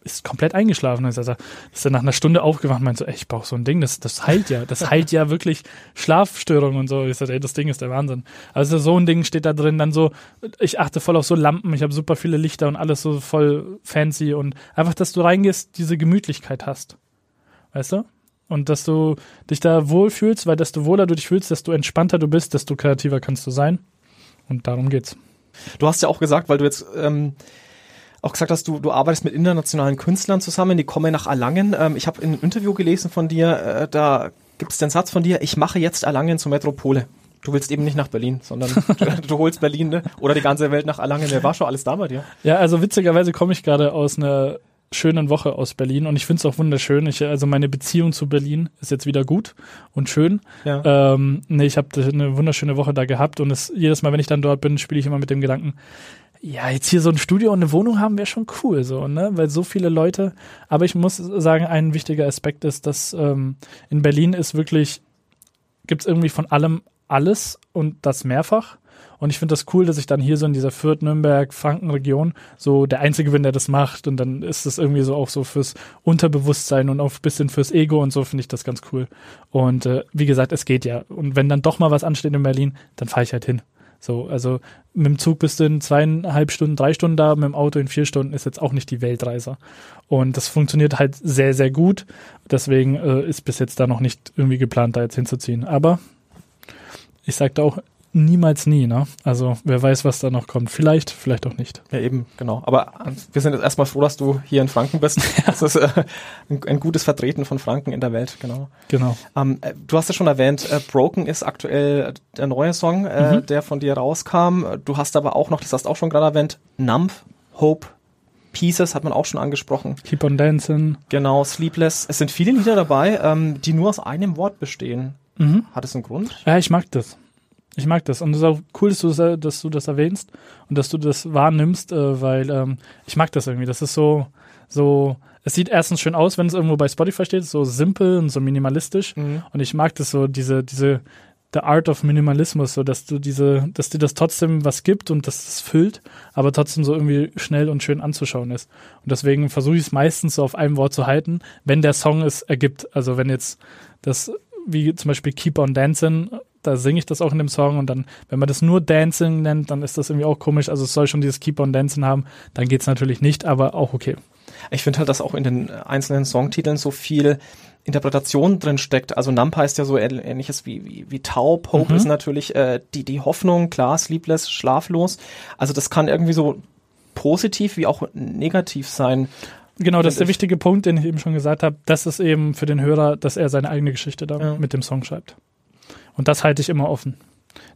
ist komplett eingeschlafen. Also, also ist er nach einer Stunde aufgewacht und meint so, ey, ich brauche so ein Ding, das, das heilt ja, das heilt ja wirklich Schlafstörungen und so. Ich sage, ey, das Ding ist der Wahnsinn. Also so ein Ding steht da drin, dann so, ich achte voll auf so Lampen, ich habe super viele Lichter und alles so voll fancy und einfach, dass du reingehst, diese Gemütlichkeit hast. Weißt du? Und dass du dich da wohlfühlst, weil desto wohler du dich fühlst, desto entspannter du bist, desto kreativer kannst du sein. Und darum geht's. Du hast ja auch gesagt, weil du jetzt ähm, auch gesagt hast, du, du arbeitest mit internationalen Künstlern zusammen, die kommen nach Erlangen. Ähm, ich habe in einem Interview gelesen von dir, äh, da gibt es den Satz von dir, ich mache jetzt Erlangen zur Metropole. Du willst eben nicht nach Berlin, sondern du, du, holst Berlin ne? oder die ganze Welt nach Erlangen. Wer war schon alles da bei dir? Ja, also witzigerweise komme ich gerade aus einer schönen Woche aus Berlin und ich finde es auch wunderschön. Ich, also meine Beziehung zu Berlin ist jetzt wieder gut und schön. Ja. Ähm, nee, ich habe eine wunderschöne Woche da gehabt und es, jedes Mal, wenn ich dann dort bin, spiele ich immer mit dem Gedanken, ja, jetzt hier so ein Studio und eine Wohnung haben wäre schon cool, so, ne? Weil so viele Leute. Aber ich muss sagen, ein wichtiger Aspekt ist, dass ähm, in Berlin ist wirklich, gibt's irgendwie von allem alles und das mehrfach. Und ich finde das cool, dass ich dann hier so in dieser Fürth, Nürnberg, Franken-Region so der Einzige bin, der das macht. Und dann ist das irgendwie so auch so fürs Unterbewusstsein und auch ein bisschen fürs Ego und so finde ich das ganz cool. Und äh, wie gesagt, es geht ja. Und wenn dann doch mal was ansteht in Berlin, dann fahre ich halt hin. So, also mit dem Zug bist du in zweieinhalb Stunden, drei Stunden da, mit dem Auto in vier Stunden ist jetzt auch nicht die Weltreise. Und das funktioniert halt sehr, sehr gut. Deswegen äh, ist bis jetzt da noch nicht irgendwie geplant, da jetzt hinzuziehen. Aber ich sagte auch, niemals nie, ne? Also wer weiß, was da noch kommt. Vielleicht, vielleicht auch nicht. Ja, eben, genau. Aber wir sind jetzt erstmal froh, dass du hier in Franken bist. Das ist äh, ein, ein, gutes Vertreten von Franken in der Welt, genau. Genau. Ähm, äh, du hast ja schon erwähnt, äh, Broken ist aktuell der neue Song, äh, mhm. der von dir rauskam. Du hast aber auch noch, das hast du auch schon gerade erwähnt, Numb, Hope, Pieces hat man auch schon angesprochen. Keep on Dancing. Genau, Sleepless. Es sind viele Lieder dabei, ähm, die nur aus einem Wort bestehen. Mhm. Hat es einen Grund? Ja, ich mag das. Ich mag das. Und es ist auch cool, dass du das, dass du das erwähnst und dass du das wahrnimmst, äh, weil ähm, ich mag das irgendwie. Das ist so, so, es sieht erstens schön aus, wenn es irgendwo bei Spotify steht, so simpel und so minimalistisch. Mhm. Und ich mag das so, diese, diese, The Art of Minimalismus, so dass du diese, dass dir das trotzdem was gibt und dass es füllt, aber trotzdem so irgendwie schnell und schön anzuschauen ist. Und deswegen versuche ich es meistens so auf einem Wort zu halten, wenn der Song es ergibt. Also wenn jetzt das, wie zum Beispiel Keep on Dancing da singe ich das auch in dem Song und dann, wenn man das nur Dancing nennt, dann ist das irgendwie auch komisch. Also es soll schon dieses Keep on Dancing haben, dann geht's natürlich nicht, aber auch okay. Ich finde halt, dass auch in den einzelnen Songtiteln so viel Interpretation drin steckt. Also Nump heißt ja so ähnliches wie, wie, wie taub. Hope mhm. ist natürlich äh, die, die Hoffnung, klar, sleepless, schlaflos. Also das kann irgendwie so positiv wie auch negativ sein. Genau, das ist der wichtige Punkt, den ich eben schon gesagt habe. Das ist eben für den Hörer, dass er seine eigene Geschichte da ja. mit dem Song schreibt. Und das halte ich immer offen.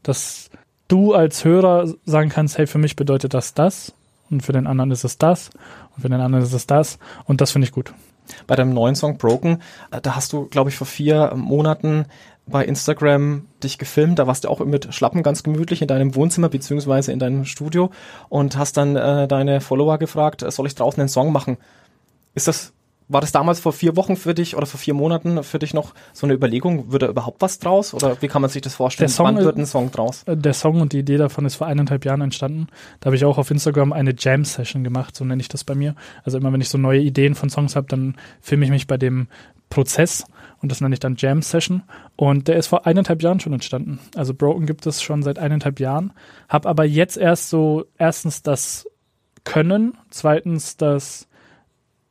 Dass du als Hörer sagen kannst, hey, für mich bedeutet das das und für den anderen ist es das und für den anderen ist es das und das finde ich gut. Bei deinem neuen Song Broken, äh, da hast du, glaube ich, vor vier Monaten bei Instagram dich gefilmt. Da warst du auch mit Schlappen ganz gemütlich in deinem Wohnzimmer beziehungsweise in deinem Studio und hast dann äh, deine Follower gefragt, soll ich draußen einen Song machen? Ist das war das damals vor vier Wochen für dich oder vor vier Monaten für dich noch so eine Überlegung, würde überhaupt was draus? Oder wie kann man sich das vorstellen? Der Song, Wann wird ein Song draus? Äh, der Song und die Idee davon ist vor eineinhalb Jahren entstanden. Da habe ich auch auf Instagram eine Jam-Session gemacht, so nenne ich das bei mir. Also immer wenn ich so neue Ideen von Songs habe, dann filme ich mich bei dem Prozess und das nenne ich dann Jam-Session. Und der ist vor eineinhalb Jahren schon entstanden. Also Broken gibt es schon seit eineinhalb Jahren. Hab aber jetzt erst so erstens das Können, zweitens das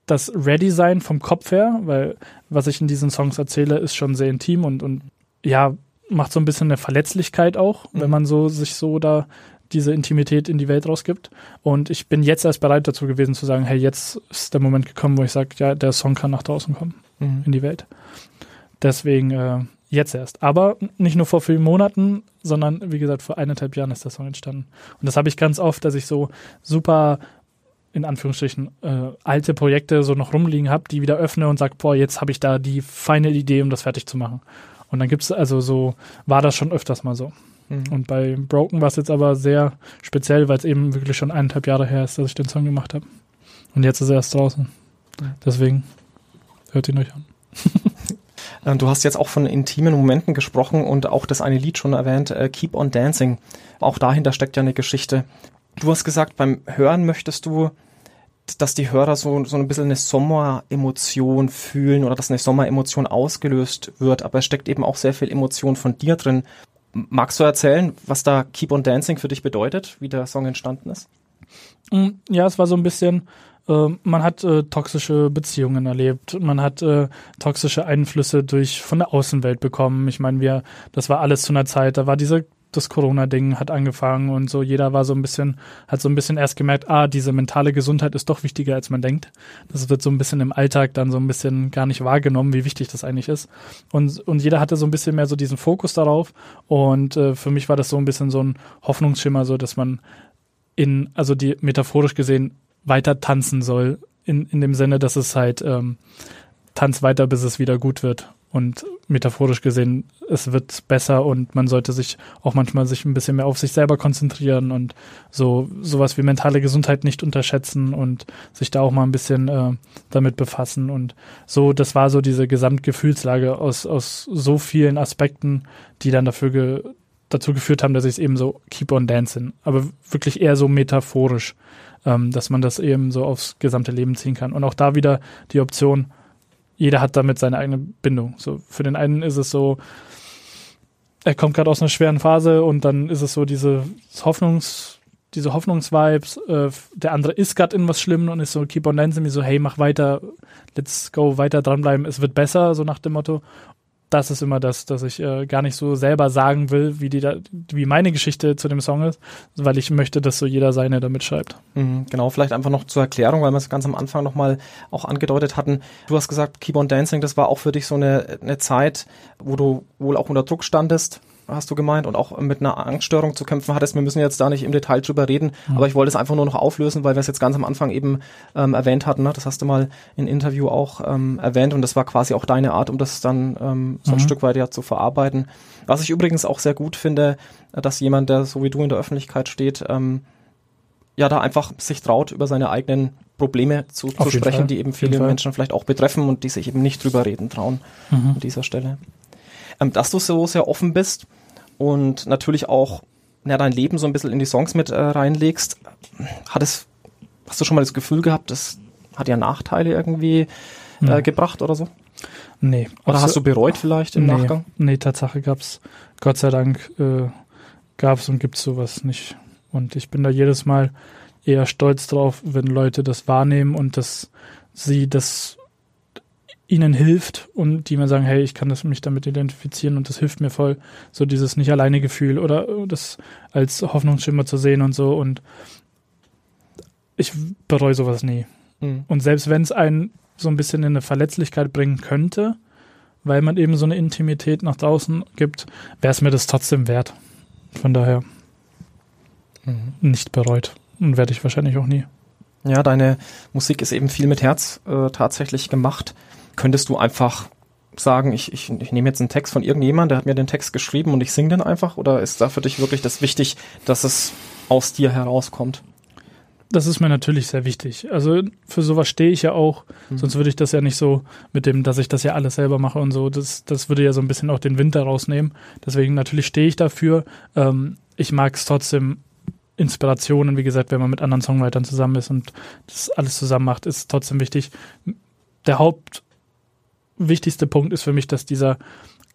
das Ready-Sein vom Kopf her, weil was ich in diesen Songs erzähle, ist schon sehr intim und, und ja, macht so ein bisschen eine Verletzlichkeit auch, mhm. wenn man so sich so da diese Intimität in die Welt rausgibt. Und ich bin jetzt erst bereit dazu gewesen zu sagen, hey, jetzt ist der Moment gekommen, wo ich sage, ja, der Song kann nach draußen kommen, mhm. in die Welt. Deswegen äh, jetzt erst. Aber nicht nur vor vielen Monaten, sondern wie gesagt, vor eineinhalb Jahren ist der Song entstanden. Und das habe ich ganz oft, dass ich so super in Anführungsstrichen äh, alte Projekte so noch rumliegen habe, die wieder öffne und sage, boah, jetzt habe ich da die feine Idee, um das fertig zu machen. Und dann gibt es, also so, war das schon öfters mal so. Mhm. Und bei Broken war es jetzt aber sehr speziell, weil es eben wirklich schon eineinhalb Jahre her ist, dass ich den Song gemacht habe. Und jetzt ist er erst draußen. Deswegen hört ihn euch an. Äh, du hast jetzt auch von intimen Momenten gesprochen und auch das eine Lied schon erwähnt, äh, Keep on Dancing. Auch dahinter steckt ja eine Geschichte. Du hast gesagt, beim Hören möchtest du, dass die Hörer so, so ein bisschen eine Sommeremotion fühlen oder dass eine Sommeremotion ausgelöst wird, aber es steckt eben auch sehr viel Emotion von dir drin. Magst du erzählen, was da Keep on Dancing für dich bedeutet, wie der Song entstanden ist? Mm, ja, es war so ein bisschen, äh, man hat äh, toxische Beziehungen erlebt, man hat äh, toxische Einflüsse durch von der Außenwelt bekommen. Ich meine, wir, das war alles zu einer Zeit, da war diese das Corona-Ding hat angefangen und so jeder war so ein bisschen, hat so ein bisschen erst gemerkt, ah, diese mentale Gesundheit ist doch wichtiger, als man denkt. Das wird so ein bisschen im Alltag dann so ein bisschen gar nicht wahrgenommen, wie wichtig das eigentlich ist. Und, und jeder hatte so ein bisschen mehr so diesen Fokus darauf. Und äh, für mich war das so ein bisschen so ein Hoffnungsschimmer, so dass man in, also die metaphorisch gesehen, weiter tanzen soll. In, in dem Sinne, dass es halt ähm, tanz weiter, bis es wieder gut wird und metaphorisch gesehen, es wird besser und man sollte sich auch manchmal sich ein bisschen mehr auf sich selber konzentrieren und so sowas wie mentale Gesundheit nicht unterschätzen und sich da auch mal ein bisschen äh, damit befassen. Und so das war so diese Gesamtgefühlslage aus aus so vielen Aspekten, die dann dafür ge dazu geführt haben, dass ich es eben so keep on dancing, aber wirklich eher so metaphorisch, ähm, dass man das eben so aufs gesamte Leben ziehen kann. Und auch da wieder die Option jeder hat damit seine eigene Bindung. So für den einen ist es so, er kommt gerade aus einer schweren Phase und dann ist es so diese Hoffnungs, diese Hoffnungsvibes. Äh, der andere ist gerade in was Schlimmes und ist so keep on dancing, so hey mach weiter, let's go weiter dranbleiben, es wird besser, so nach dem Motto das ist immer das, dass ich äh, gar nicht so selber sagen will, wie die da, wie meine Geschichte zu dem Song ist, weil ich möchte, dass so jeder seine damit schreibt. Mhm, genau, vielleicht einfach noch zur Erklärung, weil wir es ganz am Anfang nochmal auch angedeutet hatten. Du hast gesagt, Keyboard Dancing, das war auch für dich so eine, eine Zeit, wo du wohl auch unter Druck standest, hast du gemeint, und auch mit einer Angststörung zu kämpfen hattest. Wir müssen jetzt da nicht im Detail drüber reden, mhm. aber ich wollte es einfach nur noch auflösen, weil wir es jetzt ganz am Anfang eben ähm, erwähnt hatten. Ne? Das hast du mal in Interview auch ähm, erwähnt und das war quasi auch deine Art, um das dann ähm, so ein mhm. Stück weit ja zu verarbeiten. Was ich übrigens auch sehr gut finde, dass jemand, der so wie du in der Öffentlichkeit steht, ähm, ja da einfach sich traut, über seine eigenen Probleme zu, zu sprechen, Fall. die eben viele Menschen vielleicht auch betreffen und die sich eben nicht drüber reden trauen mhm. an dieser Stelle ähm, dass du so sehr offen bist und natürlich auch ja, dein Leben so ein bisschen in die Songs mit äh, reinlegst. Hat es, hast du schon mal das Gefühl gehabt, das hat ja Nachteile irgendwie äh, gebracht oder so? Nee. Oder hast du bereut vielleicht im nee, Nachgang? Nee, Tatsache gab's, Gott sei Dank, äh, gab's und gibt's sowas nicht. Und ich bin da jedes Mal eher stolz drauf, wenn Leute das wahrnehmen und dass sie das ihnen hilft und die mir sagen, hey, ich kann das mich damit identifizieren und das hilft mir voll, so dieses nicht alleine Gefühl oder das als Hoffnungsschimmer zu sehen und so und ich bereue sowas nie. Mhm. Und selbst wenn es einen so ein bisschen in eine Verletzlichkeit bringen könnte, weil man eben so eine Intimität nach draußen gibt, wäre es mir das trotzdem wert. Von daher mhm. nicht bereut und werde ich wahrscheinlich auch nie. Ja, deine Musik ist eben viel mit Herz äh, tatsächlich gemacht könntest du einfach sagen, ich, ich, ich nehme jetzt einen Text von irgendjemandem, der hat mir den Text geschrieben und ich singe den einfach? Oder ist da für dich wirklich das wichtig, dass es aus dir herauskommt? Das ist mir natürlich sehr wichtig. Also für sowas stehe ich ja auch, mhm. sonst würde ich das ja nicht so mit dem, dass ich das ja alles selber mache und so, das, das würde ja so ein bisschen auch den Winter rausnehmen. Deswegen natürlich stehe ich dafür. Ähm, ich mag es trotzdem, Inspirationen, wie gesagt, wenn man mit anderen Songwritern zusammen ist und das alles zusammen macht, ist trotzdem wichtig. Der Haupt wichtigste Punkt ist für mich, dass dieser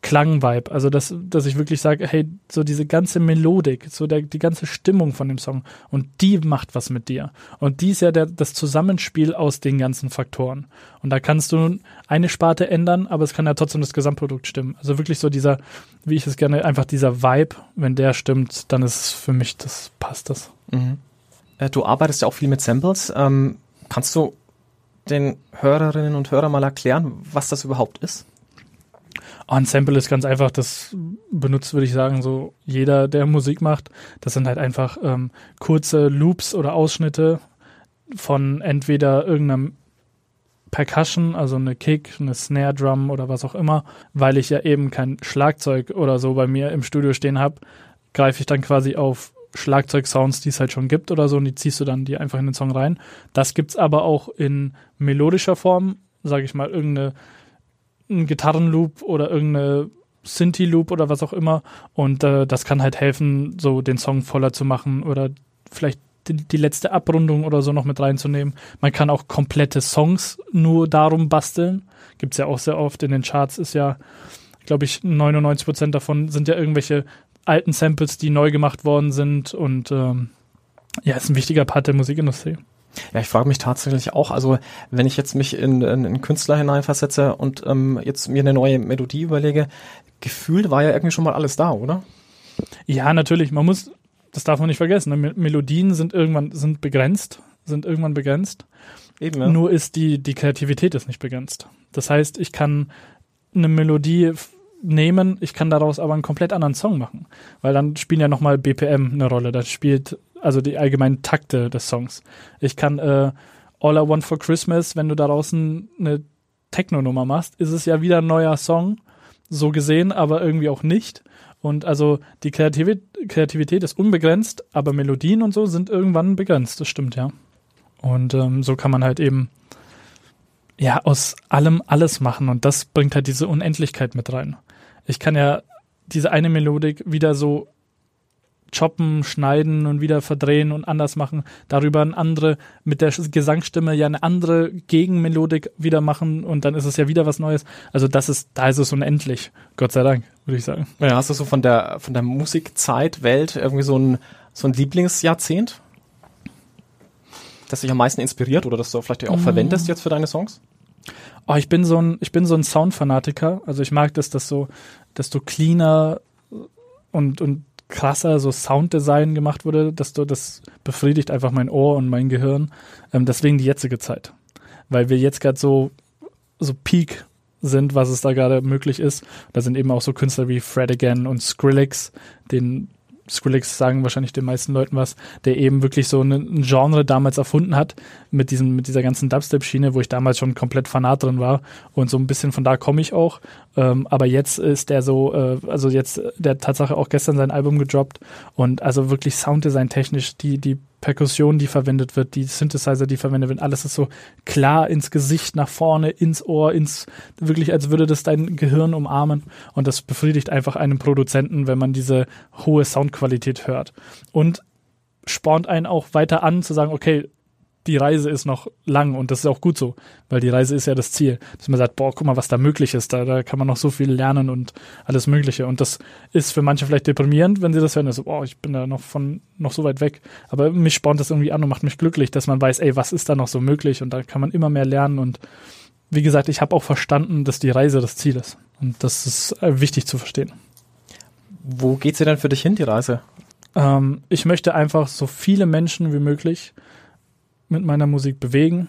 Klangvibe, also dass, dass ich wirklich sage, hey, so diese ganze Melodik, so der, die ganze Stimmung von dem Song und die macht was mit dir. Und die ist ja der, das Zusammenspiel aus den ganzen Faktoren. Und da kannst du eine Sparte ändern, aber es kann ja trotzdem das Gesamtprodukt stimmen. Also wirklich so dieser, wie ich es gerne, einfach dieser Vibe, wenn der stimmt, dann ist für mich, das passt das. Mhm. Äh, du arbeitest ja auch viel mit Samples. Ähm, kannst du den Hörerinnen und Hörern mal erklären, was das überhaupt ist? Ein Sample ist ganz einfach, das benutzt, würde ich sagen, so jeder, der Musik macht. Das sind halt einfach ähm, kurze Loops oder Ausschnitte von entweder irgendeinem Percussion, also eine Kick, eine Snare Drum oder was auch immer, weil ich ja eben kein Schlagzeug oder so bei mir im Studio stehen habe, greife ich dann quasi auf Schlagzeug-Sounds, die es halt schon gibt oder so, und die ziehst du dann die einfach in den Song rein. Das gibt's aber auch in melodischer Form, sage ich mal, irgendeine ein Gitarrenloop oder irgendeine Synthi-Loop oder was auch immer. Und äh, das kann halt helfen, so den Song voller zu machen oder vielleicht die, die, letzte Abrundung oder so noch mit reinzunehmen. Man kann auch komplette Songs nur darum basteln. Gibt's ja auch sehr oft in den Charts, ist ja, glaube ich, 99 Prozent davon sind ja irgendwelche alten Samples, die neu gemacht worden sind und ähm, ja, ist ein wichtiger Part der Musikindustrie. Ja, ich frage mich tatsächlich auch, also wenn ich jetzt mich in, in, in Künstler hineinversetze und ähm, jetzt mir eine neue Melodie überlege, gefühlt war ja irgendwie schon mal alles da, oder? Ja, natürlich. Man muss, das darf man nicht vergessen. Ne? Melodien sind irgendwann sind begrenzt, sind irgendwann begrenzt. Eben, ja. Nur ist die die Kreativität ist nicht begrenzt. Das heißt, ich kann eine Melodie nehmen, ich kann daraus aber einen komplett anderen Song machen, weil dann spielen ja nochmal BPM eine Rolle. Da spielt also die allgemeinen Takte des Songs. Ich kann äh, All I Want for Christmas, wenn du daraus eine Techno-Nummer machst, ist es ja wieder ein neuer Song, so gesehen, aber irgendwie auch nicht. Und also die Kreativität, Kreativität ist unbegrenzt, aber Melodien und so sind irgendwann begrenzt, das stimmt, ja. Und ähm, so kann man halt eben ja aus allem alles machen und das bringt halt diese Unendlichkeit mit rein. Ich kann ja diese eine Melodik wieder so choppen, schneiden und wieder verdrehen und anders machen, darüber eine andere, mit der Gesangsstimme ja eine andere Gegenmelodik wieder machen und dann ist es ja wieder was Neues. Also das ist, da ist es unendlich. Gott sei Dank, würde ich sagen. Ja, hast du so von der, von der Musikzeit, Welt irgendwie so ein, so ein Lieblingsjahrzehnt? Das dich am meisten inspiriert oder das du vielleicht auch mhm. verwendest jetzt für deine Songs? Oh, ich bin so ein, ich bin so ein Soundfanatiker. Also ich mag das, dass so, desto cleaner und, und krasser so Sounddesign gemacht wurde, desto das befriedigt einfach mein Ohr und mein Gehirn. Ähm, deswegen die jetzige Zeit. Weil wir jetzt gerade so, so Peak sind, was es da gerade möglich ist. Da sind eben auch so Künstler wie Fred Again und Skrillex, den Skrillex sagen wahrscheinlich den meisten Leuten was, der eben wirklich so ein Genre damals erfunden hat mit diesem mit dieser ganzen Dubstep-Schiene, wo ich damals schon komplett fanat drin war und so ein bisschen von da komme ich auch. Ähm, aber jetzt ist der so, äh, also jetzt der Tatsache auch gestern sein Album gedroppt und also wirklich Sounddesign technisch die die Perkussion, die verwendet wird, die Synthesizer, die verwendet werden, alles ist so klar ins Gesicht, nach vorne, ins Ohr, ins, wirklich als würde das dein Gehirn umarmen. Und das befriedigt einfach einen Produzenten, wenn man diese hohe Soundqualität hört. Und spornt einen auch weiter an zu sagen, okay, die Reise ist noch lang und das ist auch gut so, weil die Reise ist ja das Ziel. Dass man sagt, boah, guck mal, was da möglich ist, da, da kann man noch so viel lernen und alles Mögliche. Und das ist für manche vielleicht deprimierend, wenn sie das hören, also, boah, ich bin da noch von, noch so weit weg. Aber mich spornt das irgendwie an und macht mich glücklich, dass man weiß, ey, was ist da noch so möglich und da kann man immer mehr lernen und wie gesagt, ich habe auch verstanden, dass die Reise das Ziel ist. Und das ist äh, wichtig zu verstehen. Wo geht sie denn für dich hin, die Reise? Ähm, ich möchte einfach so viele Menschen wie möglich mit meiner Musik bewegen,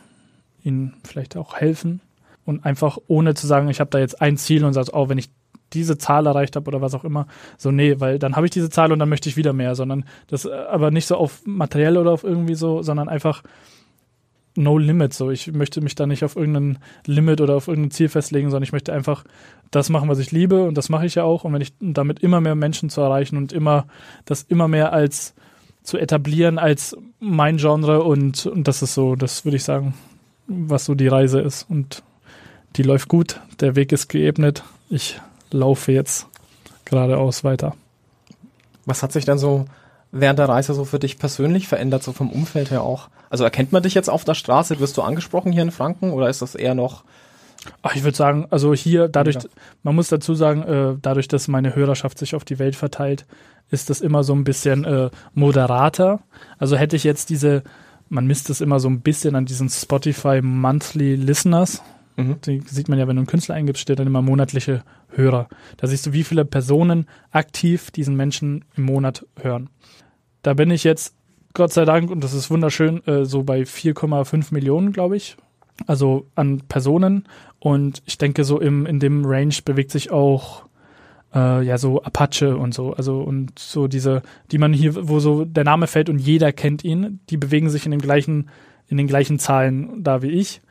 ihnen vielleicht auch helfen und einfach ohne zu sagen, ich habe da jetzt ein Ziel und sage, oh, wenn ich diese Zahl erreicht habe oder was auch immer, so nee, weil dann habe ich diese Zahl und dann möchte ich wieder mehr, sondern das äh, aber nicht so auf materiell oder auf irgendwie so, sondern einfach no limit so. Ich möchte mich da nicht auf irgendein Limit oder auf irgendein Ziel festlegen, sondern ich möchte einfach das machen, was ich liebe und das mache ich ja auch und wenn ich damit immer mehr Menschen zu erreichen und immer das immer mehr als zu etablieren als mein Genre und, und das ist so, das würde ich sagen, was so die Reise ist. Und die läuft gut, der Weg ist geebnet. Ich laufe jetzt geradeaus weiter. Was hat sich dann so während der Reise so für dich persönlich verändert, so vom Umfeld her auch? Also erkennt man dich jetzt auf der Straße? Wirst du angesprochen hier in Franken oder ist das eher noch Ach, ich würde sagen, also hier dadurch, ja. man muss dazu sagen, äh, dadurch, dass meine Hörerschaft sich auf die Welt verteilt, ist das immer so ein bisschen äh, moderater. Also hätte ich jetzt diese, man misst es immer so ein bisschen an diesen Spotify Monthly Listeners. Mhm. Die sieht man ja, wenn du einen Künstler eingibst, steht dann immer monatliche Hörer. Da siehst du, wie viele Personen aktiv diesen Menschen im Monat hören. Da bin ich jetzt, Gott sei Dank, und das ist wunderschön, äh, so bei 4,5 Millionen, glaube ich, also an Personen. Und ich denke, so im, in dem Range bewegt sich auch äh, ja so Apache und so, also und so diese, die man hier, wo so der Name fällt und jeder kennt ihn, die bewegen sich in dem gleichen, in den gleichen Zahlen da wie ich.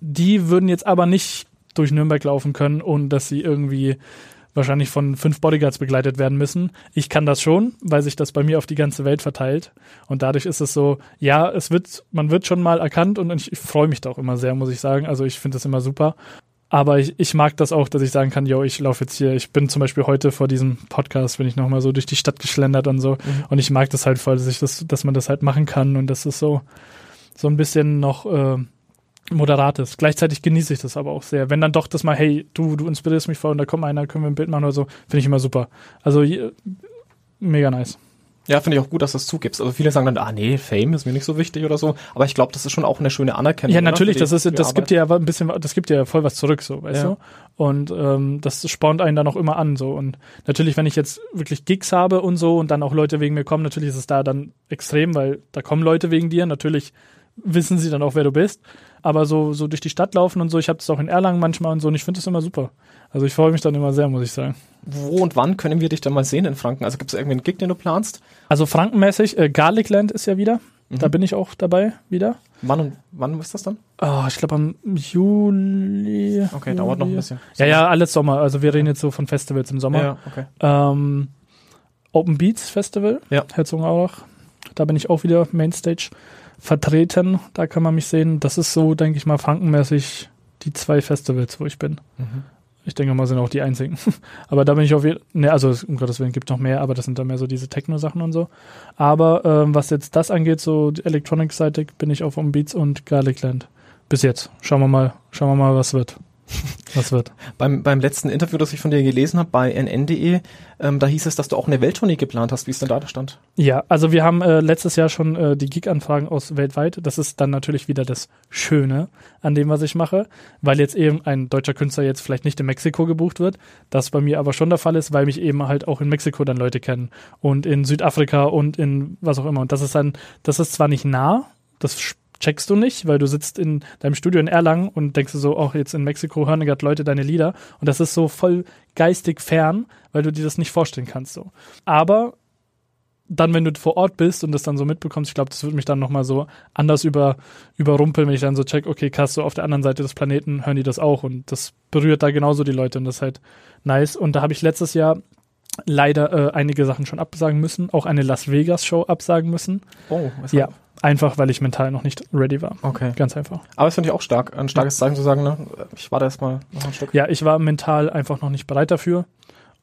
Die würden jetzt aber nicht durch Nürnberg laufen können, ohne dass sie irgendwie wahrscheinlich von fünf Bodyguards begleitet werden müssen. Ich kann das schon, weil sich das bei mir auf die ganze Welt verteilt. Und dadurch ist es so, ja, es wird, man wird schon mal erkannt und ich, ich freue mich da auch immer sehr, muss ich sagen. Also ich finde das immer super. Aber ich, ich mag das auch, dass ich sagen kann, yo, ich laufe jetzt hier. Ich bin zum Beispiel heute vor diesem Podcast, bin ich nochmal so durch die Stadt geschlendert und so. Mhm. Und ich mag das halt voll, dass ich das, dass man das halt machen kann und das ist so, so ein bisschen noch, äh, moderat ist. Gleichzeitig genieße ich das aber auch sehr. Wenn dann doch das mal, hey, du, du inspirierst mich voll und da kommt einer, können wir ein Bild machen oder so, finde ich immer super. Also mega nice. Ja, finde ich auch gut, dass du das zugibst. Also viele sagen dann, ah nee, Fame ist mir nicht so wichtig oder so. Aber ich glaube, das ist schon auch eine schöne Anerkennung. Ja, natürlich, das ist, das gibt dir ja ein bisschen, das gibt dir ja voll was zurück, so, weißt ja. du? Und ähm, das spornt einen dann auch immer an, so. Und natürlich, wenn ich jetzt wirklich Gigs habe und so und dann auch Leute wegen mir kommen, natürlich ist es da dann extrem, weil da kommen Leute wegen dir. Natürlich wissen sie dann auch, wer du bist. Aber so, so durch die Stadt laufen und so, ich habe das auch in Erlangen manchmal und so und ich finde das immer super. Also ich freue mich dann immer sehr, muss ich sagen. Wo und wann können wir dich dann mal sehen in Franken? Also gibt es irgendwie einen Gig, den du planst? Also frankenmäßig, äh, Garlicland ist ja wieder. Mhm. Da bin ich auch dabei wieder. Wann und wann ist das dann? Oh, ich glaube am Juli. Okay, Juli. dauert noch ein bisschen. Ja, ja, alles Sommer. Also wir reden jetzt so von Festivals im Sommer. Ja, okay. Ähm, Open Beats Festival, ja. Herzogenaurach. Da bin ich auch wieder Mainstage vertreten. Da kann man mich sehen. Das ist so, denke ich mal, frankenmäßig die zwei Festivals, wo ich bin. Mhm. Ich denke mal, sind auch die einzigen. aber da bin ich auf jeden ne, also um Gottes Willen gibt noch mehr, aber das sind dann mehr so diese Techno-Sachen und so. Aber ähm, was jetzt das angeht, so Electronic-seitig, bin ich auf um Beats und Garlicland. Bis jetzt. Schauen wir mal, schauen wir mal, was wird. Was wird? beim, beim letzten Interview, das ich von dir gelesen habe bei nn.de, ähm, da hieß es, dass du auch eine Welttournee geplant hast. Wie ist denn da der Stand? Ja, also wir haben äh, letztes Jahr schon äh, die Gig-Anfragen aus weltweit. Das ist dann natürlich wieder das Schöne an dem, was ich mache, weil jetzt eben ein deutscher Künstler jetzt vielleicht nicht in Mexiko gebucht wird. Das bei mir aber schon der Fall ist, weil mich eben halt auch in Mexiko dann Leute kennen und in Südafrika und in was auch immer. Und das ist dann, das ist zwar nicht nah, das checkst du nicht, weil du sitzt in deinem Studio in Erlangen und denkst du so, auch oh, jetzt in Mexiko hören gerade Leute deine Lieder und das ist so voll geistig fern, weil du dir das nicht vorstellen kannst so. Aber dann, wenn du vor Ort bist und das dann so mitbekommst, ich glaube, das würde mich dann nochmal so anders über, überrumpeln, wenn ich dann so check, okay, krass, so auf der anderen Seite des Planeten hören die das auch und das berührt da genauso die Leute und das ist halt nice. Und da habe ich letztes Jahr leider äh, einige Sachen schon absagen müssen, auch eine Las Vegas Show absagen müssen. Oh, was ja. Einfach, weil ich mental noch nicht ready war. Okay. Ganz einfach. Aber das finde ich auch stark. Ein starkes Zeichen zu sagen, ne? Ich warte erstmal noch ein Stück. Ja, ich war mental einfach noch nicht bereit dafür.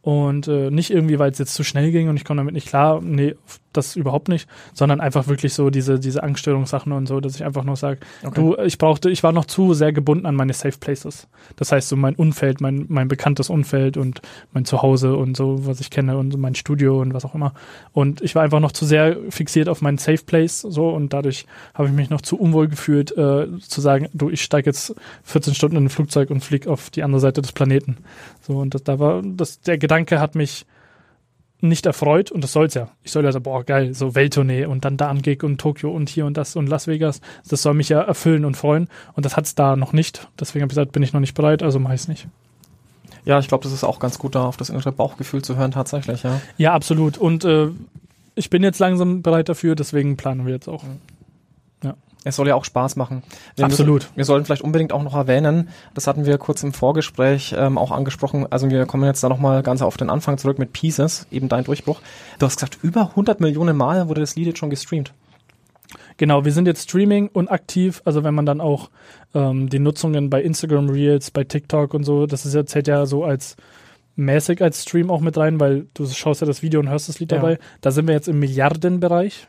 Und äh, nicht irgendwie, weil es jetzt zu schnell ging und ich komme damit nicht klar. Nee, das überhaupt nicht, sondern einfach wirklich so diese, diese Angststörungssachen und so, dass ich einfach noch sage, okay. du, ich brauchte, ich war noch zu sehr gebunden an meine Safe Places. Das heißt, so mein Umfeld, mein, mein bekanntes Umfeld und mein Zuhause und so, was ich kenne und mein Studio und was auch immer. Und ich war einfach noch zu sehr fixiert auf meinen Safe Place so und dadurch habe ich mich noch zu unwohl gefühlt, äh, zu sagen, du, ich steige jetzt 14 Stunden in ein Flugzeug und fliege auf die andere Seite des Planeten. So, und das, da war, das, der Gedanke hat mich nicht erfreut und das soll's ja. Ich soll ja so, boah, geil, so Welttournee und dann da ein Gig und Tokio und hier und das und Las Vegas. Das soll mich ja erfüllen und freuen und das hat's da noch nicht. Deswegen habe ich gesagt, bin ich noch nicht bereit, also mach ich's nicht. Ja, ich glaube, das ist auch ganz gut, da auf das innere Bauchgefühl zu hören, tatsächlich, ja. Ja, absolut. Und äh, ich bin jetzt langsam bereit dafür, deswegen planen wir jetzt auch. Mhm. Es soll ja auch Spaß machen. Wir Absolut. Müssen, wir sollten vielleicht unbedingt auch noch erwähnen, das hatten wir kurz im Vorgespräch ähm, auch angesprochen, also wir kommen jetzt da nochmal ganz auf den Anfang zurück mit Pieces, eben dein Durchbruch. Du hast gesagt, über 100 Millionen Mal wurde das Lied jetzt schon gestreamt. Genau, wir sind jetzt Streaming und aktiv, also wenn man dann auch ähm, die Nutzungen bei Instagram Reels, bei TikTok und so, das ist ja, zählt ja so als mäßig als Stream auch mit rein, weil du schaust ja das Video und hörst das Lied ja. dabei. Da sind wir jetzt im Milliardenbereich.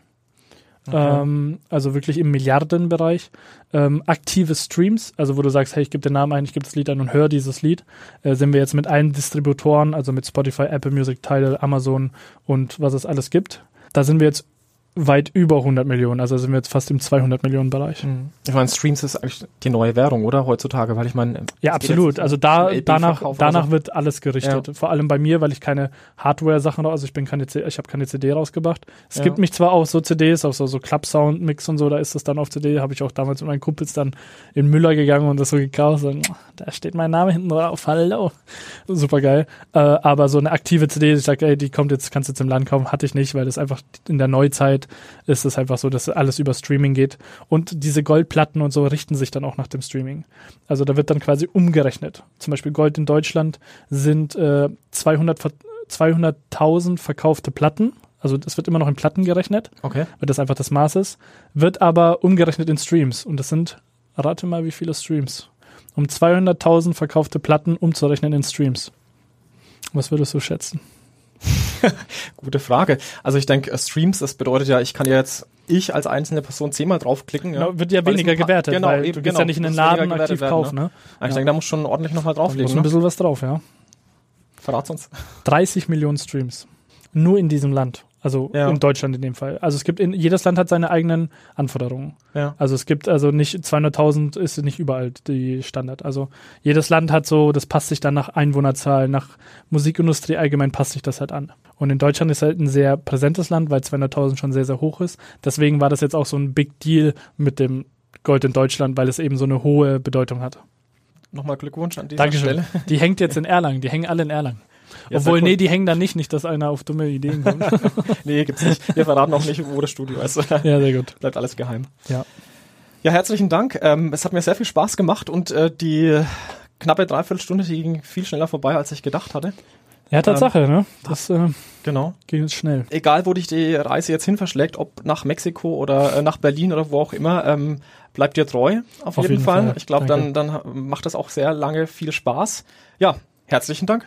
Okay. Ähm, also wirklich im Milliardenbereich. Ähm, aktive Streams, also wo du sagst, hey, ich gebe den Namen ein, ich gebe das Lied ein und höre dieses Lied, äh, sind wir jetzt mit allen Distributoren, also mit Spotify, Apple Music, Tidal, Amazon und was es alles gibt. Da sind wir jetzt weit über 100 Millionen. Also sind wir jetzt fast im 200 Millionen Bereich. Mhm. Ich meine, Streams ist eigentlich die neue Währung, oder heutzutage? Weil ich meine, ja absolut. Also da danach danach so. wird alles gerichtet. Ja. Vor allem bei mir, weil ich keine Hardware-Sachen, also ich bin keine, ich habe keine CD rausgebracht. Es ja. gibt mich zwar auch so CDs, auch so so Club Sound Mix und so, da ist das dann auf CD. Habe ich auch damals mit meinen Kumpels dann in Müller gegangen und das so gekauft. Und da steht mein Name hinten drauf, hallo. Super geil. Äh, aber so eine aktive CD, ich sage, ey, die kommt jetzt, kannst du jetzt im Land kaufen, hatte ich nicht, weil das einfach in der Neuzeit ist es einfach so, dass alles über Streaming geht. Und diese Goldplatten und so richten sich dann auch nach dem Streaming. Also da wird dann quasi umgerechnet. Zum Beispiel Gold in Deutschland sind äh, 200 200.000 verkaufte Platten also das wird immer noch in Platten gerechnet, Okay. weil das einfach das Maß ist, wird aber umgerechnet in Streams. Und das sind, rate mal, wie viele Streams. Um 200.000 verkaufte Platten umzurechnen in Streams. Was würdest du schätzen? Gute Frage. Also ich denke, äh, Streams, das bedeutet ja, ich kann ja jetzt, ich als einzelne Person zehnmal draufklicken. Ja, Genau, wird ja weniger gewertet, Genau, weil eben, du gehst genau, ja nicht in den Laden aktiv werden, kaufen. Ne? Ne? Aber Ich Ja. denke, da muss schon ordentlich nochmal Da muss drauflegen. ein Ne? bisschen was drauf, ja. Verrat's uns. 30 Millionen Streams. Nur in diesem Land. Also Ja. in Deutschland in dem Fall. Also es gibt in, jedes Land hat seine eigenen Anforderungen. Ja. Also es gibt also nicht 200.000 ist nicht überall die Standard. Also jedes Land hat so, das passt sich dann nach Einwohnerzahl, nach Musikindustrie allgemein passt sich das halt an. Und in Deutschland ist halt ein sehr präsentes Land, weil 200.000 schon sehr, sehr hoch ist. Deswegen war das jetzt auch so ein Big Deal mit dem Gold in Deutschland, weil es eben so eine hohe Bedeutung hat. Nochmal Glückwunsch an dieser Dankeschön. Stelle. Die hängt jetzt in Erlangen, die hängen alle in Erlangen. Ja, Obwohl, nee, die hängen da nicht, nicht, dass einer auf dumme Ideen kommt. Nee, gibt's nicht. Wir verraten auch nicht, wo das Studio ist. ja, sehr gut. Bleibt alles geheim. Ja. Ja, herzlichen Dank. Ähm, es hat mir sehr viel Spaß gemacht und äh, die knappe Dreiviertelstunde, die ging viel schneller vorbei, als ich gedacht hatte. Ja, Tatsache, ne? Das äh, Genau. ging jetzt schnell. Egal, wo dich die Reise jetzt hin verschlägt, ob nach Mexiko oder äh, nach Berlin oder wo auch immer, ähm, bleib dir treu, auf, Auf jeden, jeden Fall. Fall. Ich glaube, dann, dann macht das auch sehr lange viel Spaß. Ja, herzlichen Dank.